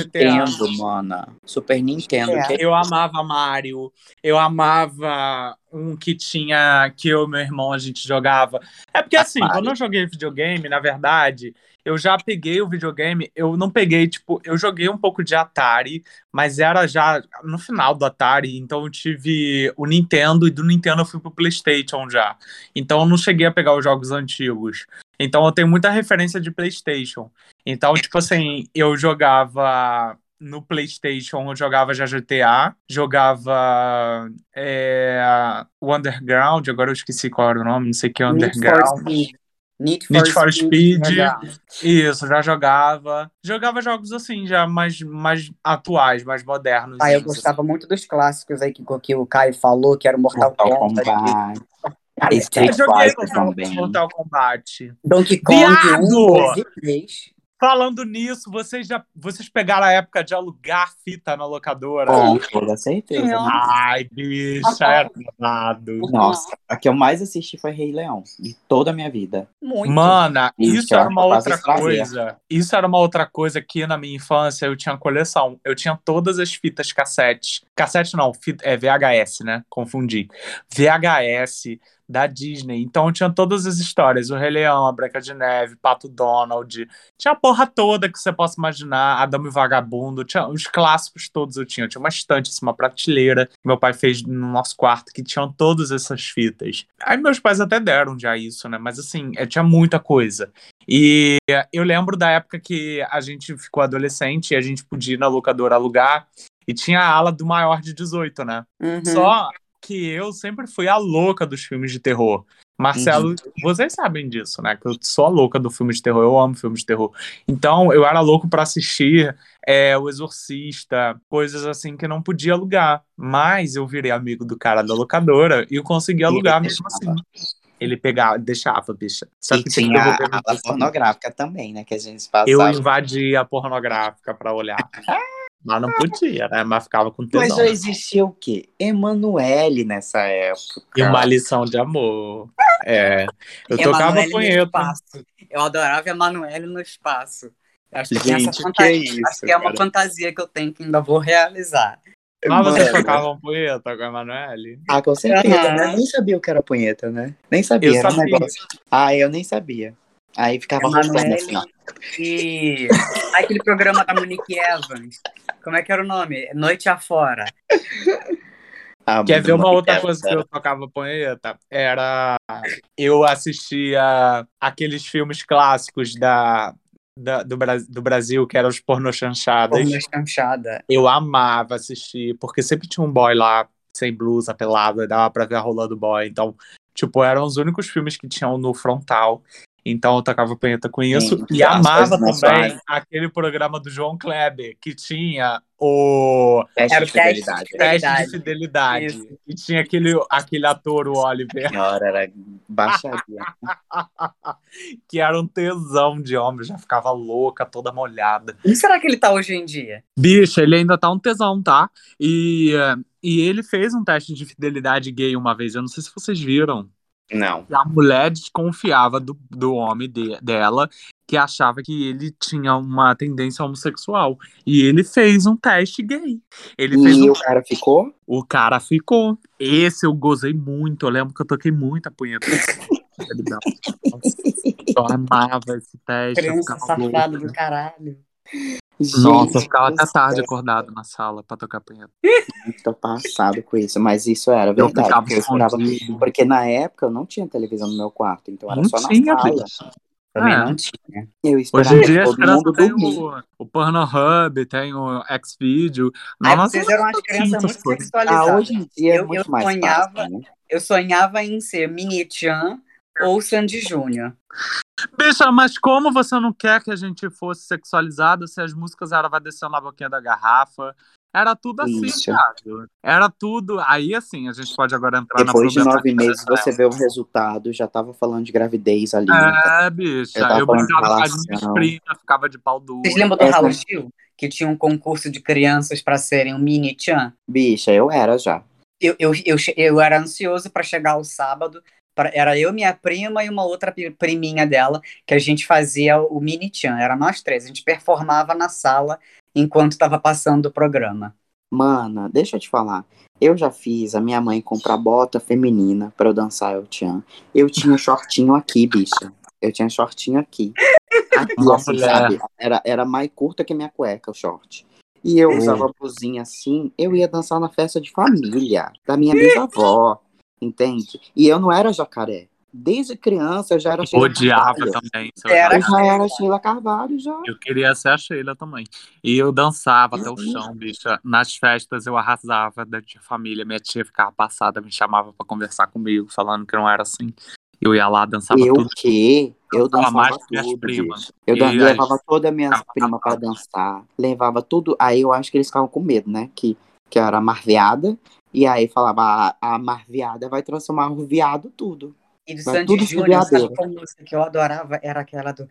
Nintendo, mana. Super Nintendo. É. que- Eu amava Mario. Eu amava um que tinha que eu e meu irmão a gente jogava. É porque assim, Mario. quando eu joguei videogame, na verdade, eu já peguei o videogame, eu não peguei, tipo, eu joguei um pouco de Atari, mas era já no final do Atari, então eu tive o Nintendo e do Nintendo eu fui pro PlayStation já. Então eu não cheguei a pegar os jogos antigos. Então eu tenho muita referência de PlayStation. Então, tipo assim, eu jogava no PlayStation, eu jogava já GTA, jogava é, o Underground, agora eu esqueci qual era o nome, não sei o que é Need Underground. Speed. Need for, Need for Speed. legal. Isso, já jogava. Jogava jogos assim, já mais, mais atuais, mais modernos. Ah, eu gostava muito dos clássicos aí que, que o Caio falou, que era o Mortal, Mortal Kombat. Kombat. Cara, Eu Street joguei Fighter Mortal, também. Mortal Kombat. Donkey Kong Viado! 1, 2 e 3. Falando nisso, vocês já vocês pegaram a época de alugar fita na locadora? Com toda certeza. Não. Ai, bicha, era babado. Nossa, a que eu mais assisti foi Rei Leão, de toda a minha vida. Muito. Mana, Isso, isso era uma outra coisa. Isso era uma outra coisa que na minha infância eu tinha coleção. Eu tinha todas as fitas cassete. Cassete não, fita, é VHS, né? Confundi. VHS da Disney. Então tinha todas as histórias. O Rei Leão, a Branca de Neve, Pato Donald. Tinha a porra toda que você possa imaginar. Adamo e Vagabundo. Tinha os clássicos todos eu tinha. Eu tinha uma estante, uma prateleira que meu pai fez no nosso quarto que tinham todas essas fitas. Aí meus pais até deram já isso, né? Mas assim, é, tinha muita coisa. E eu lembro da época que a gente ficou adolescente e a gente podia ir na locadora alugar e tinha a ala do maior de 18, né? Uhum. Só que eu sempre fui a louca dos filmes de terror. Marcelo, Uhum. vocês sabem disso, né? Que eu sou a louca do filme de terror, eu amo filmes de terror. Então, eu era louco pra assistir é, O Exorcista, coisas assim que não podia alugar. Mas eu virei amigo do cara da locadora e eu consegui alugar mesmo assim. Ele pegava, deixava, bicha. Só e que tinha a ala dia pornográfica também, né? Que a gente passava. eu invadia a pornográfica pra olhar. Mas não podia, né? Mas ficava com Mas tesão. já existia o quê? Emanuele nessa época. E uma lição de amor. É. Eu tocava Emanuele punheta. espaço. Eu adorava Emanuele no espaço. Acho que, Gente, essa que fantasia. é isso, Acho que é uma cara? fantasia que eu tenho que ainda vou realizar. Mas vocês tocavam punheta com a Emanuele? Ah, com certeza, Aham. né? Nem sabia o que era punheta, né? Nem sabia, Eu era um sabia. negócio. Ah, eu nem sabia. Aí ficava Emanuele assim, ó. e aquele programa da Monique Evans. Como é que era o nome? Noite afora. Ah, Quer ver uma Monique outra Evans coisa que era- eu tocava punheta? Era. Eu assistia aqueles filmes clássicos da, da- do, Bra- do Brasil, que eram os pornochanchadas. Porno chanchada. Eu amava assistir, porque sempre tinha um boy lá, sem blusa, pelado, e dava pra ver a rola do boy. Então, tipo, eram os únicos filmes que tinham no frontal. Então eu tocava punheta com isso. Sim, e amava também aquele programa do João Kleber, que tinha o Teste Era de o teste. fidelidade. teste de fidelidade. Isso. E tinha aquele, aquele ator, o Oliver, Senhora, era baixaria. que era um tesão de homem, já ficava louca, toda molhada. E será que ele tá hoje em dia? Bicho, ele ainda tá um tesão, tá? E, e ele fez um teste de fidelidade gay uma vez, eu não sei se vocês viram. Não. A mulher desconfiava do, do homem de- dela, que achava que ele tinha uma tendência homossexual. E ele fez um teste gay. Ele fez E um... o cara ficou? O cara ficou. Esse eu gozei muito. Eu lembro que eu toquei muita punheta. eu amava esse teste. Criança louco. safada do caralho. Nossa, eu ficava até tarde acordado na sala pra tocar punheta. Tô passado com isso, mas isso era Eu verdade. ficava eu. Porque na época eu não tinha televisão no meu quarto, então era Não só na tinha, sala. Também É. não tinha. Eu Hoje esperava em dia as todo crianças mundo têm o, o Pornhub, tem o Xvideo. Aí Nossa, vocês eram as crianças muito coisas. sexualizadas. Ah, hoje em dia é Eu- muito eu mais sonhava- fácil, né? Eu sonhava em ser Mini-chan ou Sandy Júnior. Bicha, mas como você não quer que a gente fosse sexualizado se as músicas eram vai descendo na boquinha da garrafa? Era tudo assim, Isso. viado. Era tudo. Aí, assim, a gente pode agora entrar Depois de na nove problemática meses você vê o resultado, já tava falando de gravidez ali. É, bicha. Eu Eu de brincava com as minhas relação. primas, ficava de pau duro. Vocês lembram do Essa- Raul Gil? Que tinha um concurso de crianças pra serem um Mini-chan? Bicha, eu era já. Eu, eu, eu, eu era ansioso pra chegar ao sábado. Pra- era eu, minha prima e uma outra pri- priminha dela, que a gente fazia o Mini-chan. Era nós três. A gente performava na sala enquanto estava passando o programa. Mana, deixa eu te falar. Eu já fiz a minha mãe comprar bota feminina pra eu dançar El Chan. Eu tinha shortinho aqui, bicha. Eu tinha shortinho aqui. Aqui, assim, sabe? Era, era mais curta que minha cueca, o short. E eu Hum. usava a blusinha assim, eu ia dançar na festa de família, da minha bisavó, entende? E eu não era jacaré. Desde criança eu já era Sheila Odiava Carvalho. também. Era Eu já era Sheila Carvalho, já. Eu queria ser a Sheila também. E eu dançava até o chão, bicha. Nas festas eu arrasava da tia família. Minha tia ficava passada, me chamava pra conversar comigo, falando que não era assim. Eu ia lá, dançava Eu tudo. que? Eu Dançava mais que minhas tudo, primas. Eu dan- levava todas as minhas Ficava primas pra tapado. dançar. Levava tudo. Aí eu acho que eles ficavam com medo, né? Que, que era a marveada. E aí falava, a, a marveada vai transformar o viado tudo. E do Sandy Júnior, sabe qual música que eu adorava? Era aquela do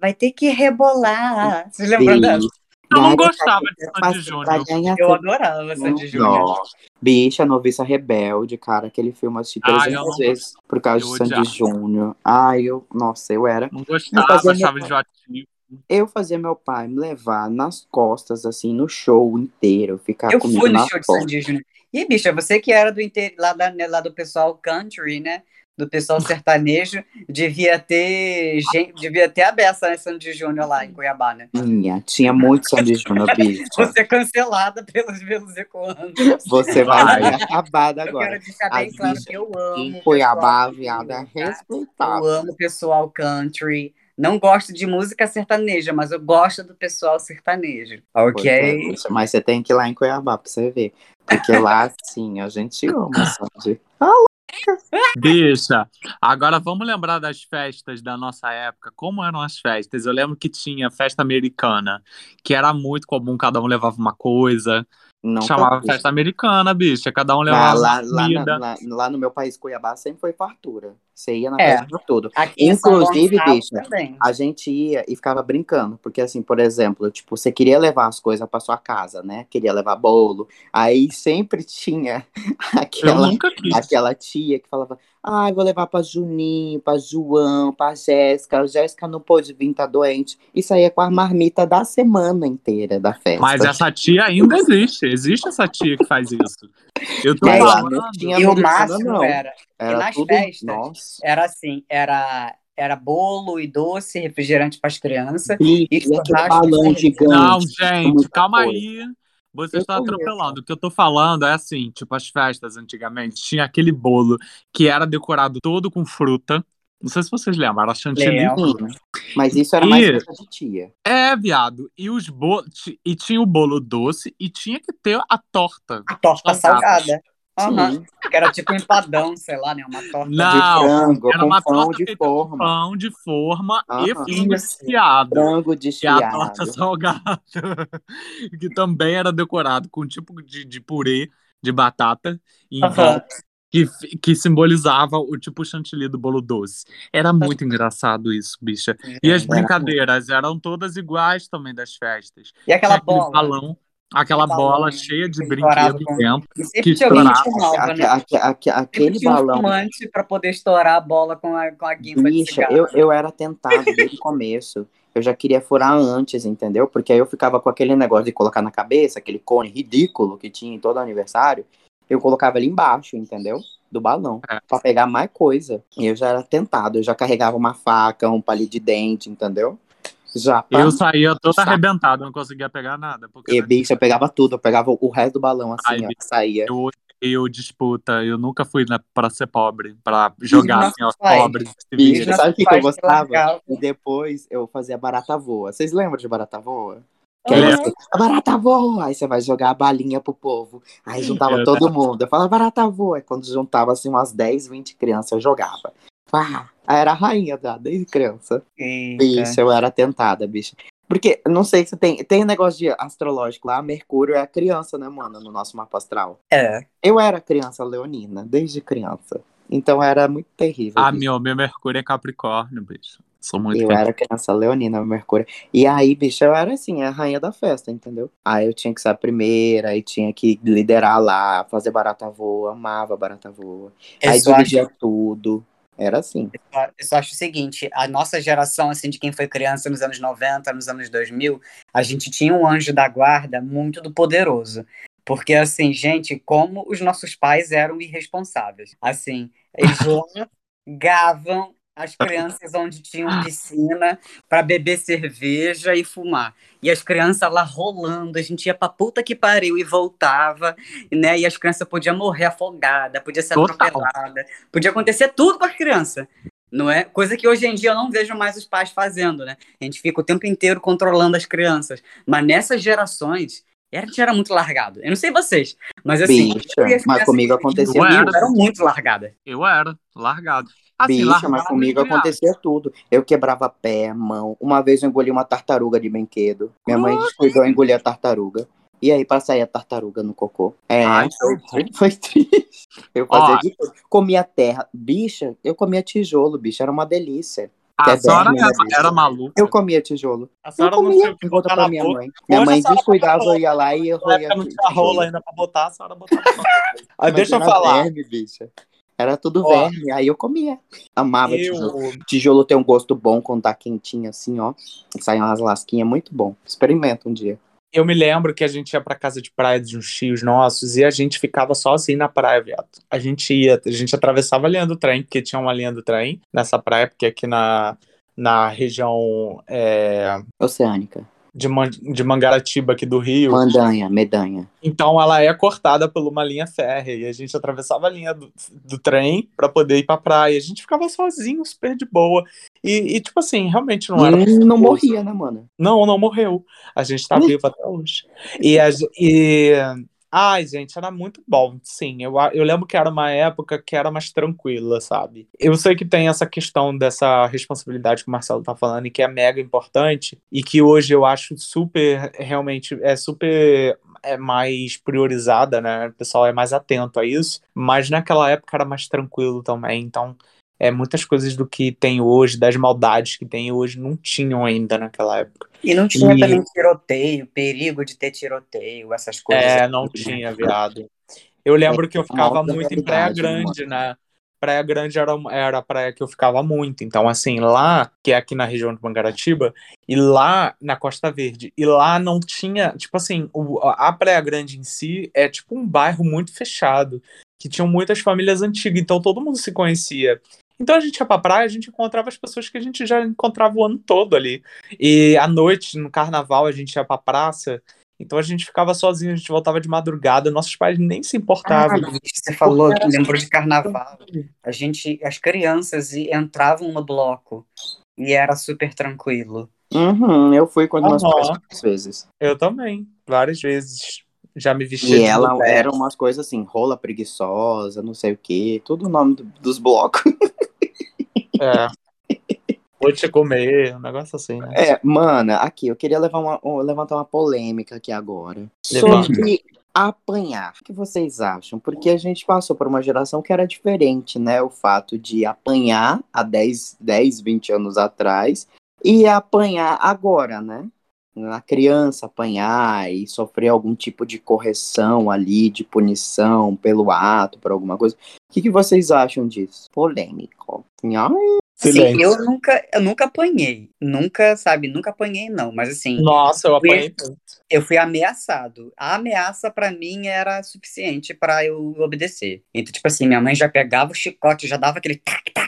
Vai ter que rebolar. Vocês lembram dessa? Eu não gostava de Sandy Júnior. Eu adorava Sandy Júnior. Bicha, Noviça Rebelde, cara. Aquele filme eu assisti Ai, 300 eu não- vezes por causa eu de Sandy. Júnior. Ai, eu... Nossa, eu era... Não gostava, fazia achava enjoativo. Eu fazia meu pai me levar nas costas, assim, no show inteiro. Ficar Eu comigo fui no nas show de costas. Sandy Júnior. E, bicha, você que era do inter... lá, da, né, lá do pessoal country, né? Do pessoal sertanejo, devia ter gente, devia ter a beça, né, Sandy Júnior lá em Cuiabá, né? Tinha, tinha muito Sandy Júnior, bicha. Você é cancelada pelos, pelos ecoando. Você vai ser acabada Eu agora. quero deixar bem claro bicha que eu amo. Em Cuiabá, viada, é tá? Eu respeitável. amo o pessoal country. Não gosto de música sertaneja, mas eu gosto do pessoal sertanejo. Ok? é, Mas você tem que ir lá em Cuiabá pra você ver. Porque lá, sim, a gente ama. Bicha, agora vamos lembrar das festas da nossa época. Como eram as festas? Eu lembro que tinha festa americana, que era muito comum, cada um levava uma coisa. Não Chamava festa americana, bicha. Cada um lá, levava lá, uma lá, comida. na- lá- lá no meu país, Cuiabá, sempre foi fartura. Você ia na É. festa de tudo. Aqui Inclusive, bicha, também. a gente ia e ficava brincando, porque assim, por exemplo, tipo, você queria levar as coisas pra sua casa, né? Queria levar bolo, aí sempre tinha aquela, aquela tia que falava, ai, vou levar pra Juninho, pra João, pra Jéssica, a Jéssica não pôde vir, tá doente. Isso aí é com a marmita da semana inteira da festa. Mas essa tia ainda existe. Existe essa tia que faz isso. Eu tô Mas lá falando. não tinha E o máximo não. era, Era nas tudo, festas, nossa. era assim, era, era bolo e doce, refrigerante para as crianças. E, E e balão de gigante. Não, gente, calma coisa. aí. Você Eu está conheço. atropelando. O que eu tô falando é assim, tipo, as festas antigamente tinha aquele bolo que era decorado todo com fruta. Não sei se vocês lembram, era chantilly. Mas isso era mais E- festa de tia. É, viado. E os bolos. E tinha o bolo doce e tinha que ter a torta. A torta Salgada. Sim, Que era tipo um empadão, sei lá, né? Uma torta. de Não, frango, era com uma pão torta de forma. pão de forma e Aham. frango desfiado. Frango Que é a desfiado. torta salgada. que também era decorado com um tipo de, de purê de batata volta, que, que simbolizava o tipo chantilly do bolo doce. Era muito engraçado isso, bicha. E as Era brincadeiras eram todas iguais também das festas. E aquela bola. balão, aquela Aquele bola balão, cheia de brinquedo dentro. E sempre que estourava. né? aque- aque- Aquele tinha um balão. fumante pra poder estourar a bola com a, com a guimba Bicha, eu, eu era tentado desde o começo. Eu já queria furar antes, entendeu? Porque aí eu ficava com aquele negócio de colocar na cabeça, aquele cone ridículo que tinha em todo aniversário. Eu colocava ali embaixo, entendeu? Do balão. É. Pra pegar mais coisa. E eu já era tentado. Eu já carregava uma faca, um palito de dente, entendeu? Já. pra- Eu saía todo Saco. arrebentado, não conseguia pegar nada. Porque E, bicho, eu pegava tudo. Eu pegava o resto do balão assim, Ai, ó. bicho. Saía. eu odeio disputa. Eu nunca fui na, pra ser pobre, pra jogar assim, pobres. se Bicho, sabe o que, que eu gostava? E depois eu fazia barata voa. Vocês lembram de barata voa? Que Aham. aí você, a barata voa! Aí você vai jogar a balinha pro povo. Aí juntava É todo mundo. Eu falava, barata voa. Aí quando juntava assim umas 10, 20 crianças, eu jogava. Pá! Era a rainha da, desde criança. Eita. Bicho, eu era tentada, bicho. Porque, não sei se tem. Tem um negócio de astrológico lá, Mercúrio é a criança, né, mano, no nosso mapa astral. É. Eu era criança leonina, desde criança. Então era muito terrível. Ah, bicho. meu, meu Mercúrio é Capricórnio, bicho. Sou muito Eu era criança leonina, Mercúrio. E aí, bicho, eu era assim, a rainha da festa, entendeu? Aí eu tinha que ser a primeira, aí tinha que liderar lá, fazer barata voa, amava barata voa. Eu aí acho, dividia tudo. Era assim. eu só acho o seguinte, a nossa geração, assim, de quem foi criança nos anos 90, nos anos 2000, a gente tinha um anjo da guarda muito do poderoso. Porque, assim, gente, como os nossos pais eram irresponsáveis. Assim, eles largavam as crianças onde tinham piscina para beber cerveja e fumar. E as crianças lá rolando, a gente ia pra puta que pariu e voltava, né? E as crianças podiam morrer afogada, podia ser Total. atropelada, podia acontecer tudo com as crianças. Não é? Coisa que hoje em dia eu não vejo mais os pais fazendo, né? A gente fica o tempo inteiro controlando as crianças. Mas nessas gerações, a gente era muito largado. Eu não sei vocês, mas assim, Bicha, eu as mas comigo acontecia Ué, comigo era. eram muito largadas. Eu era, largado. Assim, Bicha, mas comigo acontecia tudo. Eu quebrava pé, mão. Uma vez eu engoli uma tartaruga de brinquedo. Minha mãe descuidou e engoli a tartaruga. E aí, pra sair a tartaruga no cocô. É, Ai, foi, foi triste. Eu fazia Ó. de tudo. Comia terra. Bicha, eu comia tijolo, bicha. Era uma delícia. A Que é senhora né, era, era maluca. Eu comia tijolo. A Eu senhora não comia. sei o que Pergunta botar pra minha boca. mãe. Minha Hoje mãe descuidava, eu ia lá e eu roía não tinha rola ainda pra botar, a senhora botava. Deixa eu falar. verme, bicha. Era tudo Ó. verme. Aí eu comia. Amava tijolo. Eu, Tijolo tem um gosto bom quando tá quentinho assim, ó. Sai umas lasquinhas, muito bom. Experimenta um dia. eu me lembro que a gente ia pra casa de praia de uns tios nossos e a gente ficava sozinho na praia, viado. A gente ia, a gente atravessava a linha do trem, porque tinha uma linha do trem nessa praia, porque aqui na, na região é, Oceânica. De, Man, de Mangaratiba, aqui do Rio, Mandanha, medanha. então ela é cortada por uma linha férrea e a gente atravessava a linha do, do trem pra poder ir pra praia. A gente ficava sozinho, super de boa. E, e, tipo assim, realmente não era Hum, não morria, né, mano? Não, não morreu. A gente tá vivo até hoje. E, a e- Ai, gente, era muito bom, sim. Eu, eu lembro que era uma época que era mais tranquila, sabe? Eu sei que tem essa questão dessa responsabilidade que o Marcelo tá falando e que é mega importante e que hoje eu acho super, realmente, é super é mais priorizada, né? O pessoal é mais atento a isso, mas naquela época era mais tranquilo também, então é, muitas coisas do que tem hoje, das maldades que tem hoje, não tinham ainda naquela época. E não tinha E- também tiroteio, perigo de ter tiroteio, essas coisas. É, não tinha, viado. Eu lembro que eu ficava muito em Praia né, Grande, né? Praia Grande era, era a praia que eu ficava muito. Então, assim, lá, que é aqui na região de Mangaratiba, e lá na Costa Verde, e lá não tinha, tipo assim, o- a Praia Grande em si é tipo um bairro muito fechado, que tinham muitas famílias antigas, então todo mundo se conhecia. Então a gente ia pra praia, a gente encontrava as pessoas que a gente já encontrava o ano todo ali. E à noite, no carnaval, a gente ia pra praça, então a gente ficava sozinho, a gente voltava de madrugada, nossos pais nem se importavam. Ah, você falou, lembrou de carnaval. A gente, as crianças entravam no bloco e era super tranquilo. Uhum, eu fui com meus pais várias vezes. Eu também, várias vezes. Já me vesti E de ela mulher. era umas coisas assim, rola preguiçosa, não sei o quê, tudo o nome do- dos blocos. É. Vou te comer, um negócio assim, né? É, mana, aqui, eu queria levar uma- um- levantar uma polêmica aqui agora. Levanta. Sobre apanhar. O que vocês acham? Porque a gente passou por uma geração que era diferente, né? O fato de apanhar há 10, 10 20 anos atrás e apanhar agora, né? A criança apanhar e sofrer algum tipo de correção ali, de punição pelo ato, por alguma coisa. O que, que vocês acham disso? Polêmico. Ai, Assim, Silêncio. eu nunca, eu nunca apanhei. Nunca, sabe, nunca apanhei, não. Mas assim, Nossa, eu apanhei muito. eu fui ameaçado. A ameaça pra mim era suficiente pra eu obedecer. Então, tipo assim, minha mãe já pegava o chicote, já dava aquele tac, tac,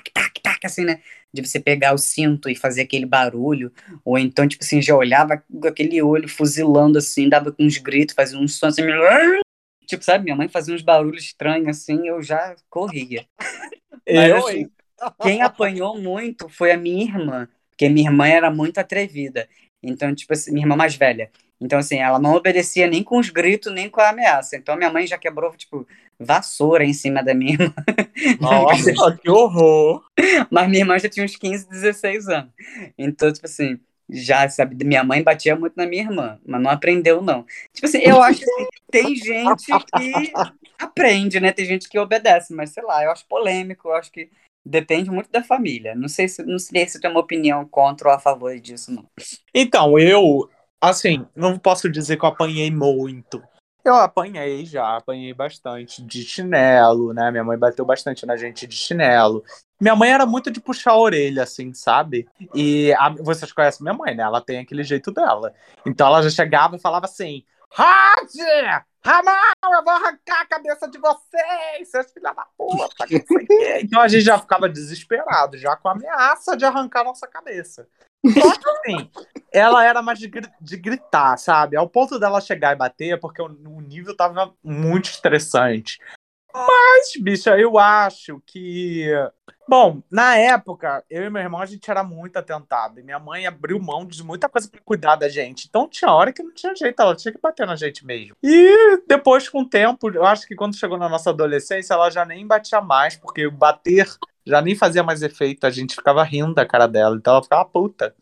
tac, assim, né? De você pegar o cinto e fazer aquele barulho. Ou então, tipo assim, já olhava com aquele olho fuzilando assim, dava uns gritos, fazia uns sons assim. Tipo, sabe, minha mãe fazia uns barulhos estranhos assim, eu já corria. Mas, Eu, assim, hein? quem apanhou muito foi a minha irmã, porque minha irmã era muito atrevida. Então, tipo assim, minha irmã mais velha. Então, assim, ela não obedecia nem com os gritos, nem com a ameaça. Então, minha mãe já quebrou, tipo, vassoura em cima da minha irmã. Nossa, que horror. Mas minha irmã já tinha uns 15, 16 anos. Então, tipo assim, já, sabe, minha mãe batia muito na minha irmã, mas não aprendeu, não. Tipo assim, eu acho que tem gente que aprende, né? Tem gente que obedece, mas sei lá, eu acho polêmico, eu acho que depende muito da família. Não sei se não sei se tem uma opinião contra ou a favor disso, não. Então, eu, assim, não posso dizer que eu apanhei muito. Eu apanhei já, apanhei bastante de chinelo, né? Minha mãe bateu bastante na gente de chinelo. Minha mãe era muito de puxar a orelha, assim, sabe? E a- vocês conhecem minha mãe, né? Ela tem aquele jeito dela. Então ela já chegava e falava assim: Rádio! Ramon, eu vou arrancar a cabeça de vocês, seus filhos da puta. Então a gente já ficava desesperado, já com a ameaça de arrancar nossa cabeça. Só que assim, ela era mais de, de gritar, sabe? Ao ponto dela chegar e bater, porque o, o nível tava muito estressante. Mas, bicha, eu acho que. Bom, na época, eu e meu irmão, a gente era muito atentado. E minha mãe abriu mão de muita coisa pra cuidar da gente. Então tinha hora que não tinha jeito, ela tinha que bater na gente mesmo. E depois, com o tempo, eu acho que quando chegou na nossa adolescência, ela já nem batia mais, porque bater já nem fazia mais efeito. A gente ficava rindo da cara dela. Então ela ficava puta.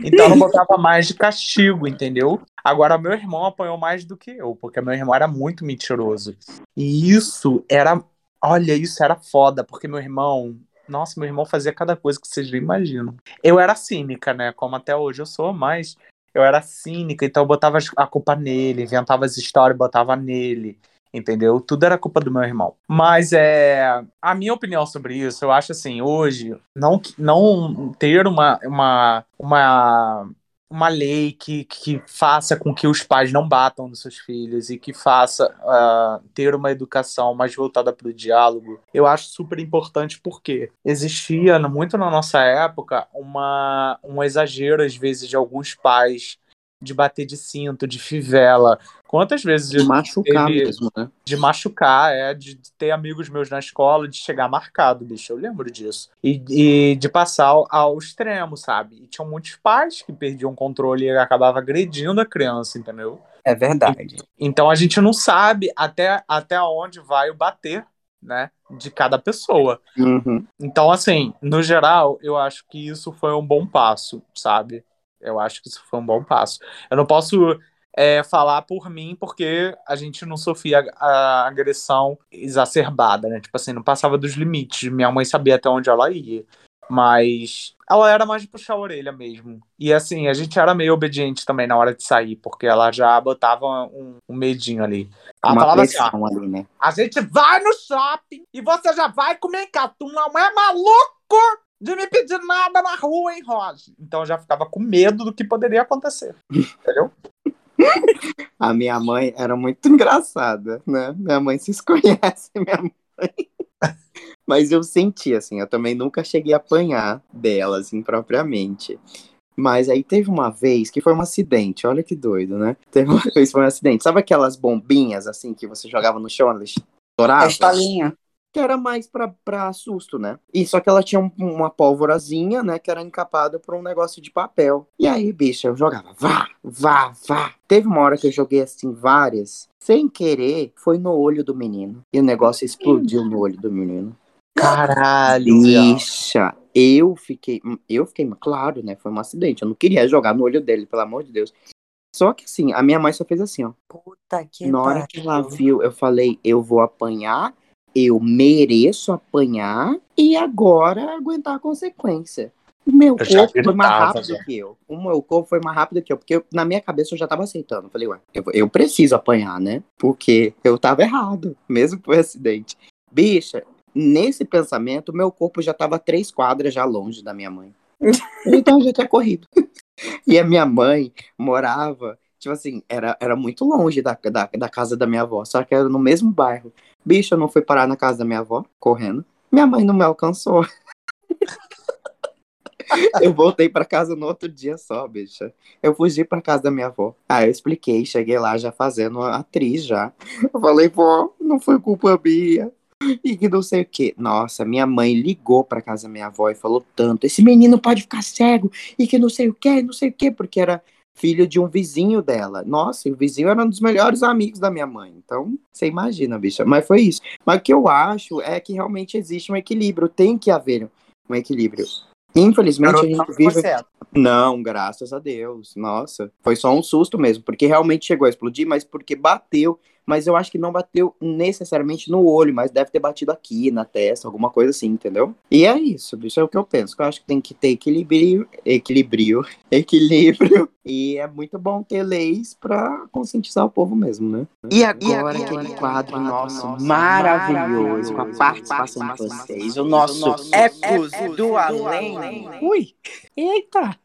Então ela botava mais de castigo, entendeu? Agora, meu irmão apanhou mais do que eu, porque meu irmão era muito mentiroso. E isso era. Olha, isso era foda, porque meu irmão. Nossa, meu irmão fazia cada coisa que vocês nem imaginam. Eu era cínica, né? Como até hoje eu sou, mas eu era cínica, então eu botava a culpa nele, inventava as histórias, botava nele. Entendeu? Tudo era culpa do meu irmão. Mas é. A minha opinião sobre isso, eu acho assim, hoje, não, não ter uma, uma, uma uma lei que, que faça com que os pais não batam nos seus filhos e que faça ah, ter uma educação mais voltada para o diálogo, eu acho super importante porque existia muito na nossa época uma, um exagero, às vezes, de alguns pais de bater de cinto, de fivela. Quantas vezes De machucar teve- mesmo, né? de machucar, é, de ter amigos meus na escola, de chegar marcado, bicho, eu lembro disso. E, e de passar ao, ao extremo, sabe? E tinham muitos pais que perdiam o controle e acabavam agredindo a criança, entendeu? É verdade. Então a gente não sabe até, até onde vai o bater, né, de cada pessoa. Uhum. Então, assim, no geral, eu acho que isso foi um bom passo, sabe? Eu acho que isso foi um bom passo. Eu não posso é, falar por mim porque a gente não sofria a agressão exacerbada, né? Tipo assim, não passava dos limites. Minha mãe sabia até onde ela ia. Mas ela era mais de puxar a orelha mesmo. E assim, a gente era meio obediente também na hora de sair, porque ela já botava um, um medinho ali. Ela Uma falava assim, ó, ali, né? a gente vai no shopping e você já vai comer em casa. Tu não é maluco de me pedir nada na rua, hein, Roger? Então eu já ficava com medo do que poderia acontecer. Entendeu? A minha mãe era muito engraçada, né? Minha mãe, vocês conhecem minha mãe. Mas eu senti, assim, eu também nunca cheguei a apanhar dela, assim, propriamente. Mas aí teve uma vez que foi um acidente, olha que doido, né? Teve uma vez que foi um acidente. Sabe aquelas bombinhas, assim, que você jogava no chão, elas estouravam? A estalinha. Que era mais pra, pra susto, né? E só que ela tinha um- uma pólvorazinha, né? Que era encapada por um negócio de papel. E aí, bicha, eu jogava, vá, vá, vá. Teve uma hora que eu joguei assim várias, sem querer, foi no olho do menino. E o negócio explodiu no olho do menino. Caralho. Bicha, eu fiquei, eu fiquei, claro, né? Foi um acidente. Eu não queria jogar no olho dele, pelo amor de Deus. Só que assim, a minha mãe só fez assim, ó. Puta que Na hora que ela viu, eu falei, eu vou apanhar, eu mereço apanhar e agora aguentar a consequência. O meu Eu corpo foi mais rápido já. que eu. O meu corpo foi mais rápido que eu, porque eu- na minha cabeça eu já tava aceitando. Eu falei, ué, eu, eu preciso apanhar, né? Porque eu tava errado, mesmo foi acidente. Bicha, nesse pensamento, meu corpo já tava três quadras já longe da minha mãe. Então eu já tinha corrido. E a minha mãe morava, tipo assim, era, era muito longe da, da, da casa da minha avó, só que era no mesmo bairro. Bicho, eu não fui parar na casa da minha avó, correndo. Minha mãe não me alcançou. eu voltei pra casa no outro dia só, bicha. Eu fugi pra casa da minha avó. Aí eu expliquei, cheguei lá já fazendo atriz já. Eu falei, vó, não foi culpa minha. E que não sei o que. Nossa, minha mãe ligou pra casa da minha avó e falou tanto: esse menino pode ficar cego e que não sei o que, não sei o que, porque era filho de um vizinho dela. Nossa, e o vizinho era um dos melhores amigos da minha mãe. Então, você imagina, bicha. Mas foi isso. Mas o que eu acho é que realmente existe um equilíbrio, tem que haver um equilíbrio. Infelizmente, a gente vive. 100%. Não, graças a Deus. Nossa, foi só um susto mesmo, porque realmente chegou a explodir, mas porque bateu. Mas eu acho que não bateu necessariamente no olho, mas deve ter batido aqui, na testa, alguma coisa assim, entendeu? E é isso, bicho, é o que eu penso. que Eu acho que tem que ter equilíbrio, equilíbrio, equilíbrio. E é muito bom ter leis pra conscientizar o povo mesmo, né? E agora aquele quadro nosso maravilhoso, com a participação de vocês, o nosso Ecos do Além. Ui, eita!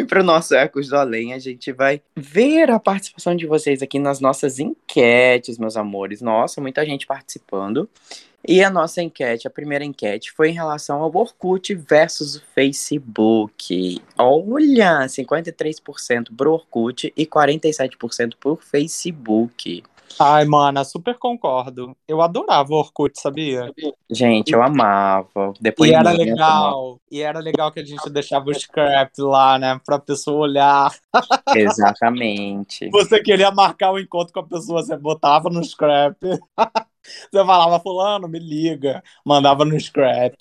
E para o nosso Ecos do Além, a gente vai ver a participação de vocês aqui nas nossas enquetes, meus amores. Nossa, muita gente participando. E a nossa enquete, a primeira enquete, foi em relação ao Orkut versus o Facebook. Olha, 53% pro Orkut e 47% por Facebook. Ai, mana, super concordo. Eu adorava o Orkut, sabia? Gente, eu amava. E Depois era legal. E era legal que a gente deixava o scrap lá, né? Pra pessoa olhar. Exatamente. Você queria marcar o encontro com a pessoa, você botava no scrap. Você falava, fulano, me liga. Mandava no scrap.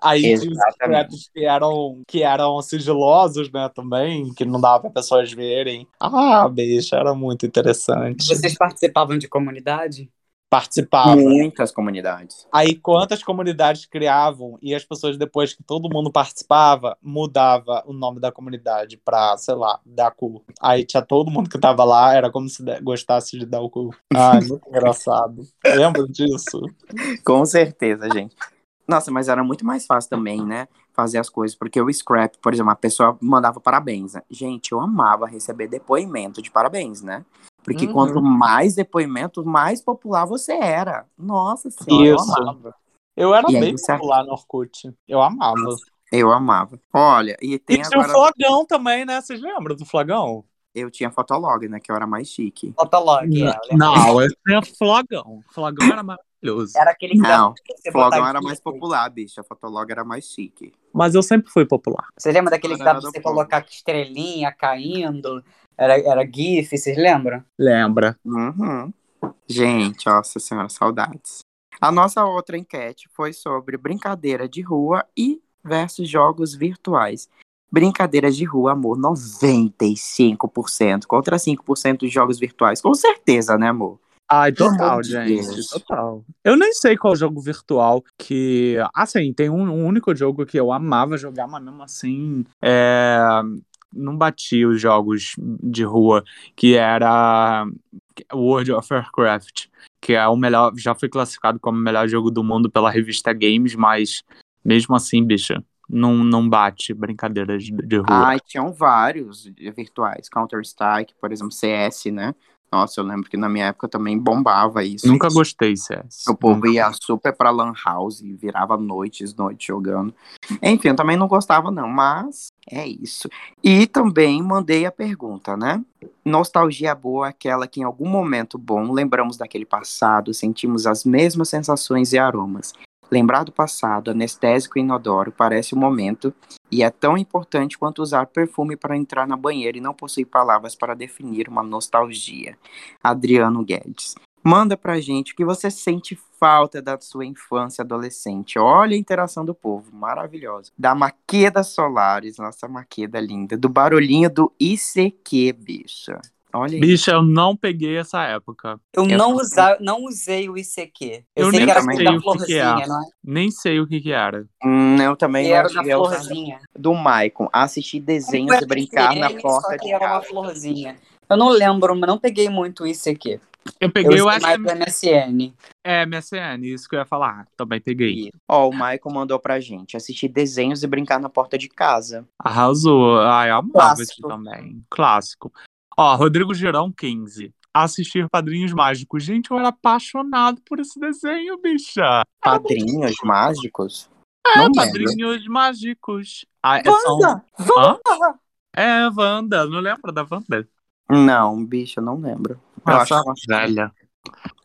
Aí tinha os scraps que eram, que eram sigilosos, né, também, que não dava pra pessoas verem. Ah, bicho, era muito interessante. Vocês participavam de comunidade? Participava. Muitas comunidades. Aí quantas comunidades criavam e as pessoas depois que todo mundo participava, mudava o nome da comunidade pra, sei lá, dar cu. Aí tinha todo mundo que tava lá, era como se gostasse de dar o cu. Ai, muito engraçado. Lembra disso? Com certeza, gente. Nossa, mas era muito mais fácil também, né? Fazer as coisas. Porque o scrap, por exemplo, a pessoa mandava parabéns. Né? Gente, eu amava receber depoimento de parabéns, né? Porque Uhum. quanto mais depoimento, mais popular você era. Nossa senhora, eu Isso. amava. Eu era E bem você- popular no Orkut. Eu amava. Eu amava. Olha, e tem E tinha o agora. flagão também, né? Vocês lembram do flagão? Eu tinha fotolog, né? Que eu era mais chique. Fotolog. é, eu. Não, eu tinha flagão. Flagão era maravilhoso. Era aquele que Não, você Flogão era mais popular, bicho. A fotolog era mais chique. Mas eu sempre fui popular. Você lembra daquele que dava pra você povo. colocar estrelinha caindo? Era, era GIF, vocês lembram? Lembra? Uhum. Gente, nossa senhora, saudades. A nossa outra enquete foi sobre brincadeira de rua e versus jogos virtuais. Brincadeiras de rua, amor, 95% contra 5% de jogos virtuais. Com certeza, né, amor? Ai, total, de gente. Deus. Total. Eu nem sei qual jogo virtual que. Assim, tem um, um único jogo que eu amava jogar, mas mesmo assim. É... Não batia os jogos de rua, que era World of Warcraft, que é o melhor. Já foi classificado como o melhor jogo do mundo pela revista Games, mas mesmo assim, bicha, não, não bate brincadeiras de, de rua. Ai, tinham vários virtuais. Counter-Strike, por exemplo, CS, né? Nossa, eu lembro que na minha época também bombava isso. Nunca gostei, CS. O povo ia super pra Lan House e virava noites, noites jogando. Enfim, eu também não gostava, não, mas é isso. E também mandei a pergunta, né? Nostalgia boa é aquela que em algum momento bom lembramos daquele passado, sentimos as mesmas sensações e aromas. Lembrar do passado, anestésico e inodoro, parece o momento e é tão importante quanto usar perfume para entrar na banheira e não possui palavras para definir uma nostalgia. Adriano Guedes. Manda pra gente o que você sente falta da sua infância adolescente. Olha a interação do povo, maravilhosa. Da Maqueda Solares, nossa Maqueda linda. Do barulhinho do ICQ, bicha. Olha aí. Bicha, eu não peguei essa época. Eu, Eu não, usa, não usei o ICQ. Eu, Eu sei nem que era sei o da o florzinha, é. não é? Nem sei o que que era. Hum, eu também não era o da florzinha. Do Maicon. Assistir desenhos Era e brincar na porta só de que era uma casa. florzinha. Eu não lembro, mas não peguei muito o ICQ. Eu Eu peguei o SM... do MSN. é, MSN, isso que eu ia falar. Também peguei. Ó, o Maicon mandou pra gente. Assistir desenhos e brincar na porta de casa. Arrasou. Ai, eu amava Clássico. isso também. Clássico. Ó, Rodrigo Girão, 15. Assistir Padrinhos Mágicos. Gente, eu era apaixonado por esse desenho, bicha. Padrinhos mágicos? É, Não lembro. Padrinhos Mágicos. Ah, é, são... Wanda! Hã? É, Wanda. Não lembra da Wanda? Não, bicho, eu não lembro. Eu Nossa, acho que- velha.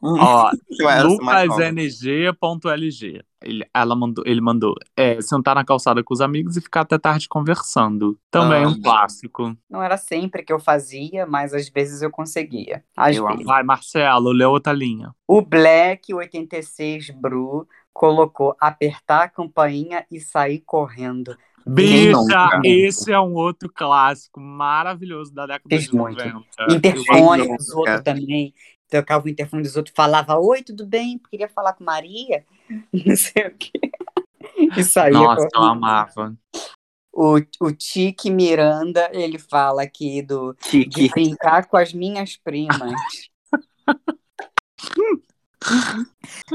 Ó, nova. lucasng.lg. Ele, ela mandou, ele mandou é, sentar na calçada com os amigos e ficar até tarde conversando. Também Ah. um clássico. Não era sempre que eu fazia, mas às vezes eu conseguia. Às Eu vezes. Vai, Marcelo, lê outra linha. O Black 86 Bru colocou apertar a campainha e sair correndo. Bicha, nunca? esse é um outro clássico maravilhoso da década Fiz de muito. 90. Interfone dos outros também. Tocava o interfone dos outros, falava: Oi, tudo bem? Queria falar com Maria. Não sei o quê. E saía Nossa, eu amava. O, o Tique Miranda, ele fala aqui do de Tique. brincar com as minhas primas.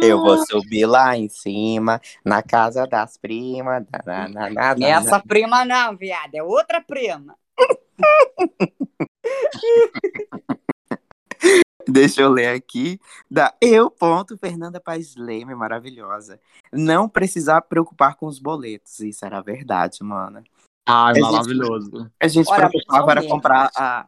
Eu vou subir lá em cima, na casa das primas. Na, na, na, na, Não é essa prima, não, viado, é outra prima. Deixa eu ler aqui. Da eu, ponto, Fernanda Paes Leme, maravilhosa. Não precisar preocupar com os boletos. Isso era verdade, mano. Ai, A gente- maravilhoso. A gente Olha, preocupava menos. comprar a,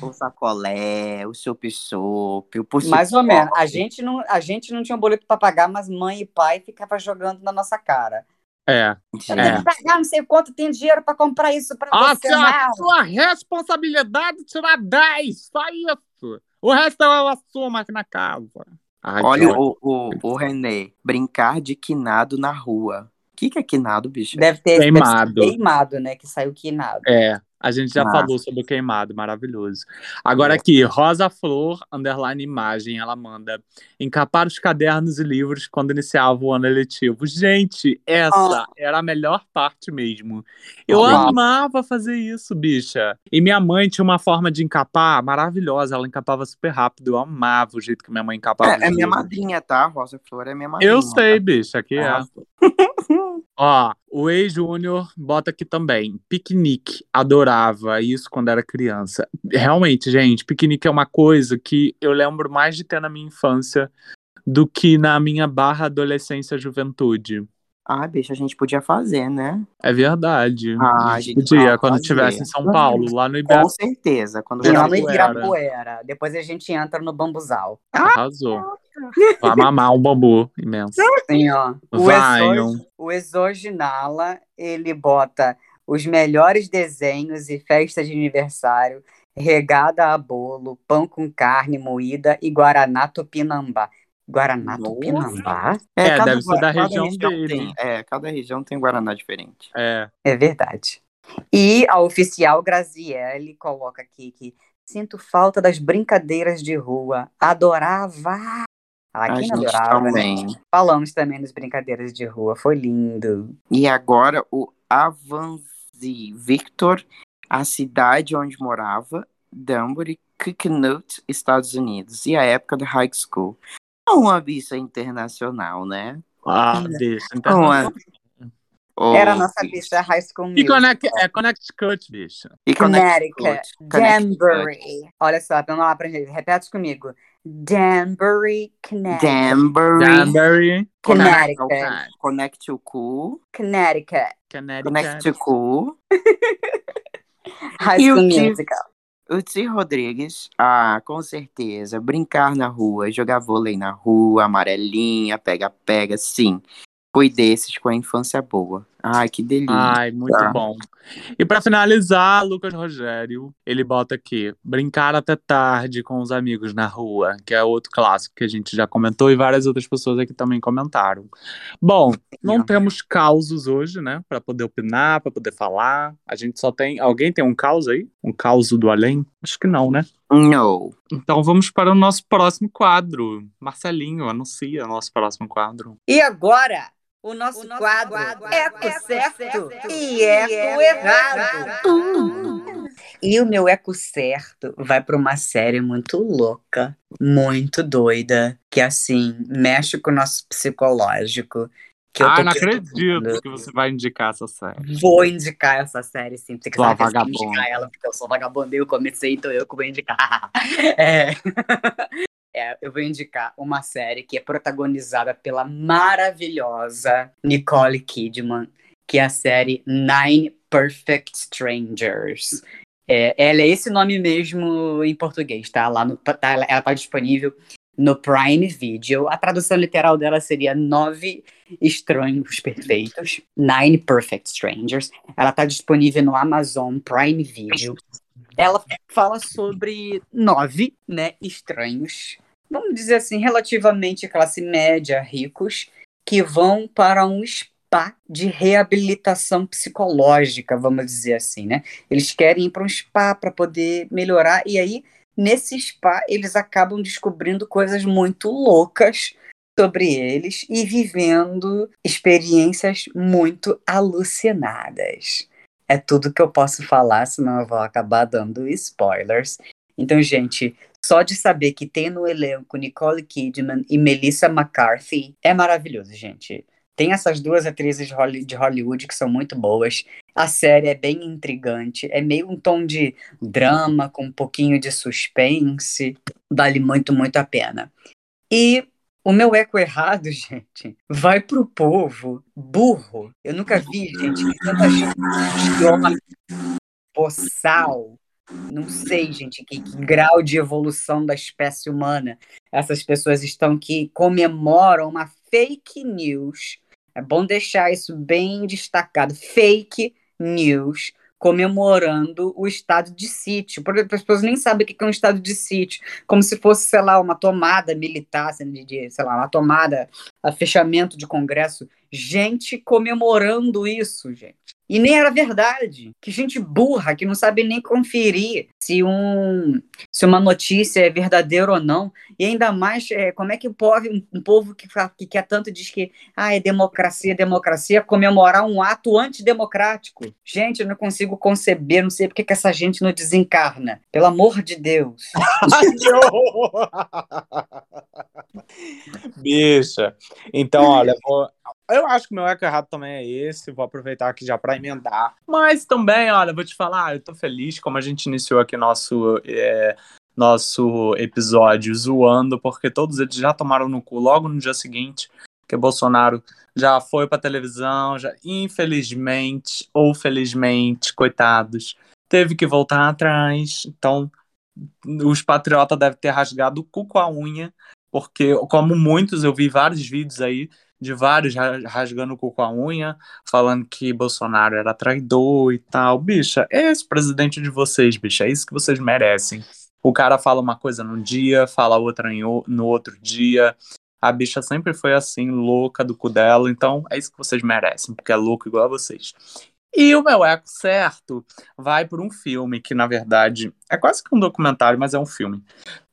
o sacolé, o chup-chup, o puxa Mais ou menos. A gente, não, a gente não tinha um boleto pra pagar, mas mãe e pai ficavam jogando na nossa cara. É. Eu tenho que pagar não sei quanto, tem dinheiro pra comprar isso pra Ah, você, não. sua responsabilidade tirar 10, só isso. O resto eu assumo aqui na casa. Ai, Olha o, o, o René, brincar de quinado na rua. O que, que é quinado, bicho? Deve ter deve ser Queimado. queimado, né? Que saiu queimado. É, a gente já Massa. falou sobre o queimado, maravilhoso. Agora aqui, Rosa Flor, underline imagem, ela manda encapar os cadernos e livros quando iniciava o ano letivo. Gente, essa era a melhor parte mesmo. Eu Uau. amava fazer isso, bicha. E minha mãe tinha uma forma de encapar maravilhosa, ela encapava super rápido. Eu amava o jeito que minha mãe encapava. É, é minha madrinha, tá? Rosa Flor é minha madrinha. Eu sei, bicha, que é. Ó, o ex-júnior bota aqui também. Piquenique. Adorava isso quando era criança. Realmente, gente, piquenique é uma coisa que eu lembro mais de ter na minha infância do que na minha barra adolescência juventude. Ah, bicho, a gente podia fazer, né? É verdade. Ah, A gente podia, quando estivesse em São Paulo, lá no Ibera. Com certeza. Quando lá no Ibirapuera. Ibirapuera. Depois a gente entra no bambuzal. Arrasou. Vai mamar um bambu imenso. Assim, ó. O, Vaiam. Exo, o Exoginala, ele bota os melhores desenhos e festas de aniversário, regada a bolo, pão com carne moída e Guaraná Tupinambá. Guaraná Nossa. Tupinambá? É, cada deve ser da cada região dele. Tem, é, cada região tem Guaraná diferente. É. É verdade. E a oficial Graziele coloca aqui que sinto falta das brincadeiras de rua. Adorava. Ah, a quem não gente adorava, né? também. Falamos também das brincadeiras de rua. Foi lindo. E agora o Avanzi Victor, a cidade onde morava, Danbury, Coconut, Estados Unidos. E a época da high school. É uma bicha internacional, né? Ah, deixa. Uma- Oh, Era a nossa bicha High School E Musical. Connect, é Connecticut, bicha. E Connecticut, Connecticut. Danbury. Olha só, vamos lá pra gente. Repete comigo. Danbury, Connecticut. Danbury. Danbury, Connecticut. Connect to cool. Connecticut. Connect Connecticut. to cool. High o School Musical. O Ti Rodrigues, ah, com certeza. Brincar na rua, jogar vôlei na rua, amarelinha, pega-pega, sim. Fui desses com a infância boa. Ai, que delícia. Ai, muito Tá. bom. E pra finalizar, Lucas Rogério, ele bota aqui: brincar até tarde com os amigos na rua, que é outro clássico que a gente já comentou e várias outras pessoas aqui também comentaram. Bom, não Sim. temos causos hoje, né, Pra poder opinar, pra poder falar. A gente só tem. Alguém tem um caos aí? Um caos do além? Acho que não, né? No. Então vamos para o nosso próximo quadro. Marcelinho, anuncia o nosso próximo quadro. E agora, o nosso, quadro, Eco Certo e Eco Errado. E o meu Eco Certo vai para uma série muito louca, muito doida, que assim, mexe com o nosso psicológico. Que eu ah, tô não acredito que você vai indicar essa série. Vou indicar essa série, sim. Você eu vagabunda. indicar ela, porque eu sou vagabunda e eu comecei, então eu que vou indicar. É. É, eu vou indicar uma série que é protagonizada pela maravilhosa Nicole Kidman, que é a série Nine Perfect Strangers. É, ela é esse nome mesmo em português, tá? Lá no, tá ela, ela tá disponível no Prime Video. A tradução literal dela seria Nove Estranhos Perfeitos. Nine Perfect Strangers. Ela tá disponível no Amazon Prime Video. Ela fala sobre nove, né, estranhos, vamos dizer assim, relativamente classe média, ricos, que vão para um spa de reabilitação psicológica, vamos dizer assim, né? Eles querem ir para um spa para poder melhorar e aí nesse spa eles acabam descobrindo coisas muito loucas sobre eles e vivendo experiências muito alucinadas. É tudo que eu posso falar, senão eu vou acabar dando spoilers. Então, gente, só de saber que tem no elenco Nicole Kidman e Melissa McCarthy é maravilhoso, gente. Tem essas duas atrizes de Holly- de Hollywood que são muito boas. A série é bem intrigante, é meio um tom de drama com um pouquinho de suspense. Vale muito, muito a pena. E o meu eco errado, gente, vai pro povo burro. Eu nunca vi, gente, tanta gente boçal. Não sei, gente, que, que grau de evolução da espécie humana essas pessoas estão que comemoram uma fake news. É bom deixar isso bem destacado. Fake news comemorando o estado de sítio. Porque as pessoas nem sabem o que é um estado de sítio. Como se fosse, sei lá, uma tomada militar, assim, sei lá, uma tomada, a fechamento de congresso. Gente comemorando isso, gente. E nem era verdade. Que gente burra, que não sabe nem conferir se, um, se uma notícia é verdadeira ou não. E ainda mais, é, como é que o povo, um, povo que, que quer tanto diz que ah, é democracia, democracia, comemorar um ato antidemocrático. Gente, eu não consigo conceber, não sei porque que essa gente não desencarna. Pelo amor de Deus. Bicha. Então, olha, vou- eu acho que meu eco errado também é esse. Vou aproveitar aqui já para emendar. Mas também, olha, vou te falar, eu tô feliz como a gente iniciou aqui nosso. é, nosso episódio zoando, porque todos eles já tomaram no cu logo no dia seguinte, que Bolsonaro já foi pra televisão, já, infelizmente ou felizmente, coitados, teve que voltar atrás. Então, os patriotas devem ter rasgado o cu com a unha, porque, como muitos, eu vi vários vídeos aí de vários ra- rasgando o cu com a unha, falando que Bolsonaro era traidor e tal. Bicha, é esse presidente de vocês, bicha, é isso que vocês merecem. O cara fala uma coisa num dia, fala outra no outro dia. A bicha sempre foi assim, louca do cu dela, então é isso que vocês merecem, porque é louco igual a vocês. E o meu eco certo vai por um filme que, na verdade, é quase que um documentário, mas é um filme.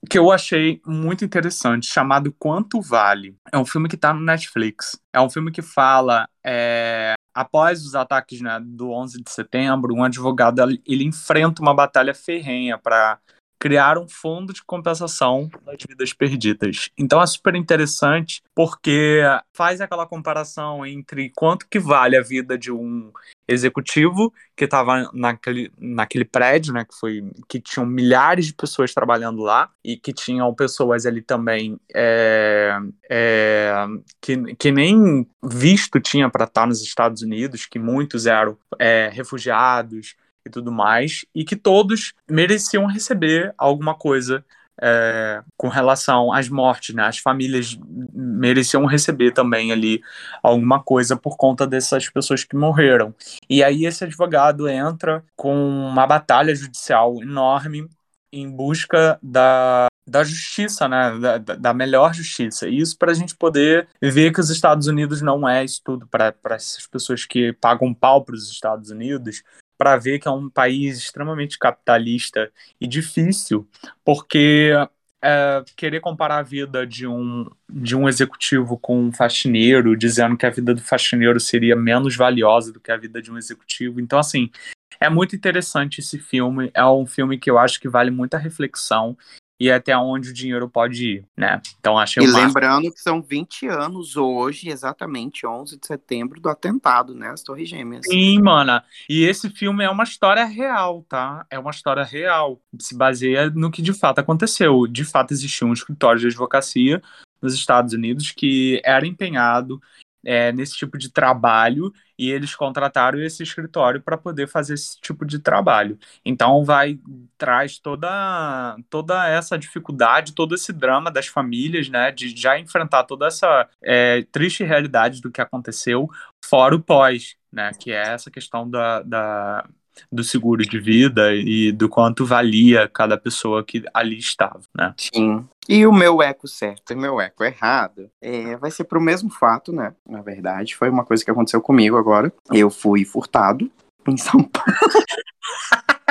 Que eu achei muito interessante, chamado Quanto Vale. É um filme que tá no Netflix. É um filme que fala. é, após os ataques né, do 11 de setembro, um advogado ele enfrenta uma batalha ferrenha para criar um fundo de compensação das vidas perdidas. Então é super interessante porque faz aquela comparação entre quanto que vale a vida de um executivo que estava naquele, naquele prédio, né, que foi que tinham milhares de pessoas trabalhando lá e que tinham pessoas ali também é, é, que, que nem visto tinha para estar nos Estados Unidos, que muitos eram é, refugiados e tudo mais, e que todos mereciam receber alguma coisa é, com relação às mortes, né? As famílias mereciam receber também ali alguma coisa por conta dessas pessoas que morreram. E aí esse advogado entra com uma batalha judicial enorme em busca da, da justiça, né? Da, da- melhor justiça. E isso para a gente poder ver que os Estados Unidos não é isso tudo para essas pessoas que pagam pau para os Estados Unidos, para ver que é um país extremamente capitalista e difícil, porque é, querer comparar a vida de um, de um executivo com um faxineiro, dizendo que a vida do faxineiro seria menos valiosa do que a vida de um executivo. Então, assim, é muito interessante esse filme. É um filme que eu acho que vale muita reflexão e até onde o dinheiro pode ir, né? Então, achei E uma... lembrando que são 20 anos hoje, exatamente 11 de setembro, do atentado, né? As Torres Gêmeas. Sim, mana. E esse filme é uma história real, tá? É uma história real. Se baseia no que de fato aconteceu. De fato, existia um escritório de advocacia nos Estados Unidos que era empenhado é, nesse tipo de trabalho e eles contrataram esse escritório para poder fazer esse tipo de trabalho. Então vai traz toda toda essa dificuldade, todo esse drama das famílias, né, de já enfrentar toda essa é, triste realidade do que aconteceu, fora o pós, né, que é essa questão da, da do seguro de vida e do quanto valia cada pessoa que ali estava, né? Sim. E o meu eco certo e meu eco errado é, vai ser pro mesmo fato, né? Na verdade, foi uma coisa que aconteceu comigo agora. Eu fui furtado em São Paulo.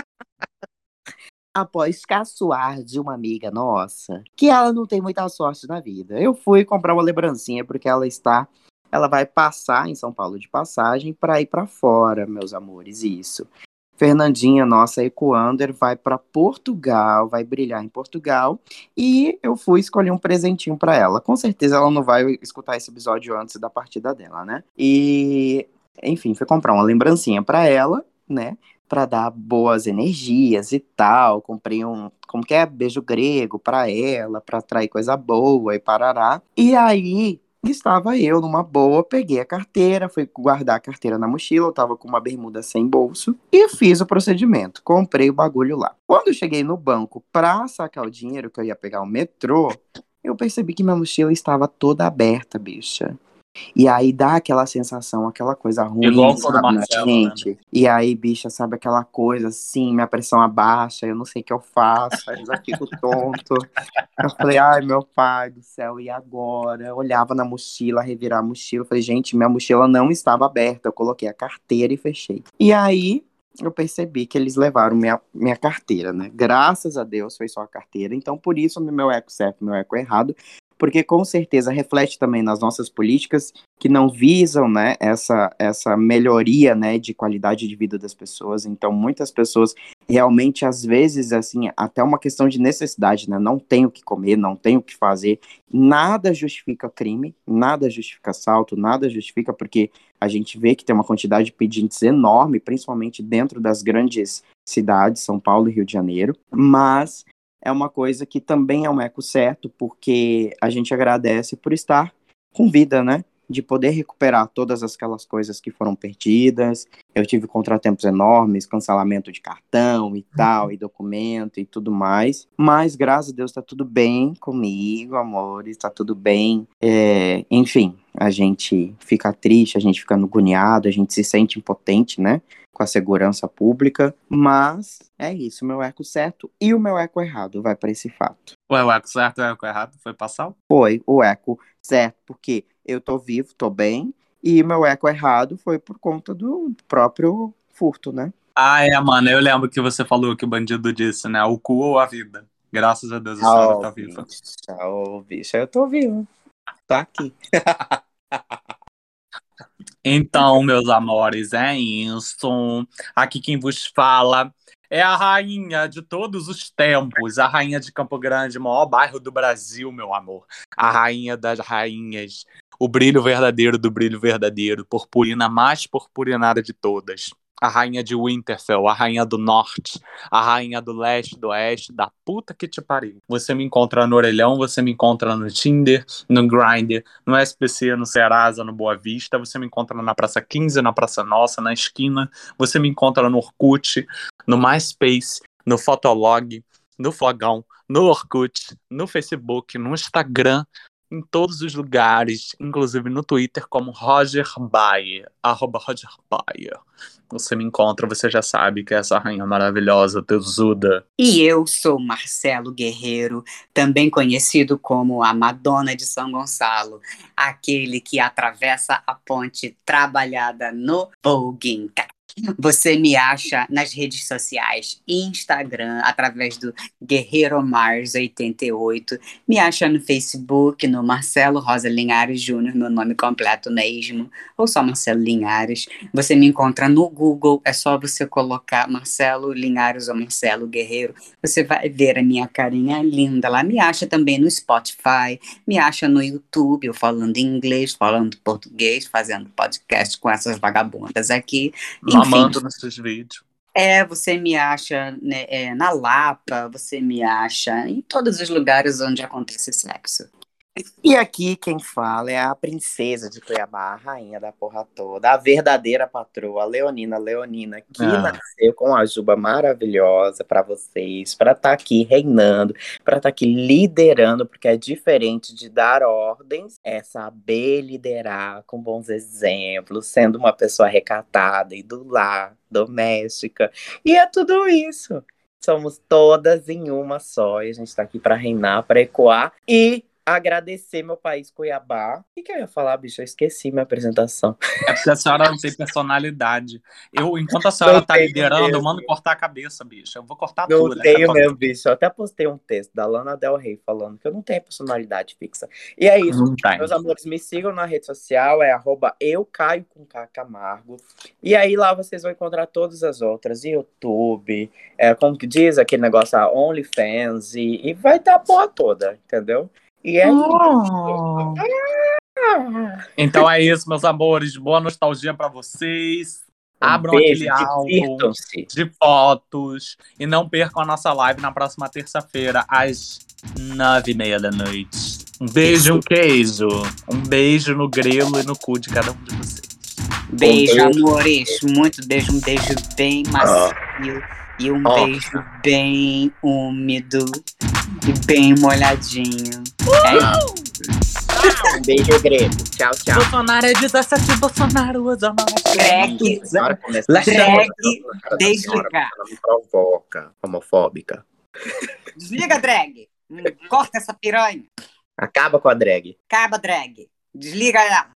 Após caçoar de uma amiga nossa, que ela não tem muita sorte na vida. Eu fui comprar uma lembrancinha porque ela está, ela vai passar em São Paulo de passagem para ir para fora, meus amores, isso. Fernandinha, nossa Ecoander, vai para Portugal, vai brilhar em Portugal, e eu fui escolher um presentinho para ela. Com certeza ela não vai escutar esse episódio antes da partida dela, né? E, enfim, fui comprar uma lembrancinha para ela, né? Para dar boas energias e tal. Comprei um, como que é, beijo grego para ela, para atrair coisa boa e parará. E aí estava eu numa boa, peguei a carteira, fui guardar a carteira na mochila, eu tava com uma bermuda sem bolso e fiz o procedimento. Comprei o bagulho lá. Quando eu cheguei no banco pra sacar o dinheiro que eu ia pegar o metrô, eu percebi que minha mochila estava toda aberta, bicha. E aí dá aquela sensação, aquela coisa ruim, Igual sabe, Marcelo, né? gente. E aí, bicha, sabe aquela coisa assim, minha pressão abaixa, eu não sei o que eu faço, aí eu já fico tonto. Eu falei, ai, meu pai do céu, e agora? Eu olhava na mochila, revirar a mochila, falei, gente, minha mochila não estava aberta. Eu coloquei a carteira e fechei. E aí, eu percebi que eles levaram minha, minha carteira, né? Graças a Deus foi só a carteira. Então, por isso, meu eco certo, meu eco errado, porque com certeza reflete também nas nossas políticas que não visam, né, essa, essa melhoria, né, de qualidade de vida das pessoas. Então, muitas pessoas realmente, às vezes, assim, até uma questão de necessidade, né, não tem o que comer, não tem o que fazer. Nada justifica crime, nada justifica assalto, nada justifica porque a gente vê que tem uma quantidade de pedintes enorme, principalmente dentro das grandes cidades, São Paulo e Rio de Janeiro, mas é uma coisa que também é um eco certo, porque a gente agradece por estar com vida, né? De poder recuperar todas aquelas coisas que foram perdidas. Eu tive contratempos enormes, cancelamento de cartão e tal, e documento e tudo mais. Mas, graças a Deus, tá tudo bem comigo, amores, tá tudo bem. É, enfim, a gente fica triste, a gente fica agoniado, a gente se sente impotente, né? com a segurança pública, mas é isso, meu eco certo e o meu eco errado vai para esse fato. Ué, o eco certo e o eco errado foi passar? Foi o eco certo porque eu tô vivo, tô bem, e meu eco errado foi por conta do próprio furto, né? Ah, é, mano, eu lembro que você falou que o bandido disse, né? O cu ou a vida? Graças a Deus a senhora tá viva. bicha, bicha, eu tô vivo. Tô aqui. Então, meus amores, é isso. Aqui quem vos fala é a rainha de todos os tempos, a rainha de Campo Grande, maior bairro do Brasil, meu amor. A rainha das rainhas, o brilho verdadeiro do brilho verdadeiro, purpurina mais purpurinada de todas. A rainha de Winterfell, a rainha do norte, a rainha do leste, do oeste, da puta que te pariu. Você me encontra no Orelhão, você me encontra no Tinder, no Grindr, no SPC, no Serasa, no Boa Vista, você me encontra na Praça 15, na Praça Nossa, na esquina, você me encontra no Orkut, no MySpace, no Fotolog, no Flogão, no Orkut, no Facebook, no Instagram, em todos os lugares, inclusive no Twitter, como Roger Bayer, arroba Roger Bayer. Você me encontra, você já sabe que é essa rainha maravilhosa, tesuda. E eu sou Marcelo Guerreiro, também conhecido como a Madonna de São Gonçalo, aquele que atravessa a ponte trabalhada no Voguing. Você me acha nas redes sociais, Instagram, através do Guerreiro Mars 88. Me acha no Facebook, no Marcelo Rosa Linhares Júnior, meu nome completo mesmo, ou só Marcelo Linhares. Você me encontra no Google, é só você colocar Marcelo Linhares ou Marcelo Guerreiro. Você vai ver a minha carinha linda lá. Me acha também no Spotify, me acha no YouTube, eu falando inglês, falando português, fazendo podcast com essas vagabundas aqui. Mamando nos seus vídeos. é, você me acha né, é, na Lapa, você me acha em todos os lugares onde acontece sexo. E aqui quem fala é a princesa de Cuiabá, a rainha da porra toda, a verdadeira patroa, a Leonina Leonina, que Ah. nasceu com a juba maravilhosa pra vocês, pra estar aqui reinando, pra estar aqui liderando, porque é diferente de dar ordens, é saber liderar com bons exemplos, sendo uma pessoa recatada e do lar, doméstica. E é tudo isso. Somos todas em uma só e a gente tá aqui pra reinar, pra ecoar e agradecer meu país, Cuiabá. O que, que eu ia falar, bicho? Eu esqueci minha apresentação. É porque a senhora não tem personalidade. Eu, enquanto a senhora Não tá liderando, eu mesmo. mando cortar a cabeça, bicho. Eu vou cortar Não tudo. né? tenho Tá mesmo, bicho. Eu até postei um texto da Lana Del Rey falando que eu não tenho personalidade fixa. E é isso. Não. Meus amores, me sigam na rede social, é arroba eu caio com K Camargo. E aí lá vocês vão encontrar todas as outras, YouTube, é, como que diz aquele negócio, OnlyFans, e, e vai estar a porra toda, entendeu? E é Oh. Então é isso, meus amores. Boa nostalgia pra vocês. Abram um beijo, aquele álbum de fotos e não percam a nossa live na próxima terça-feira, às nove e meia da noite. Um beijo e um queijo. Um beijo no grelo e no cu de cada um de vocês. Beijo, beijo. amores. Muito beijo. Um beijo bem macio. E um beijo bem úmido. E bem molhadinho. É isso. Um beijo grego. Tchau, tchau. Bolsonaro é 17, Bolsonaro usa começar. Drag senhora, desligar. Ela me provoca, homofóbica. Desliga, drag. Corta essa piranha. Acaba com a drag. Acaba, drag. Desliga ela.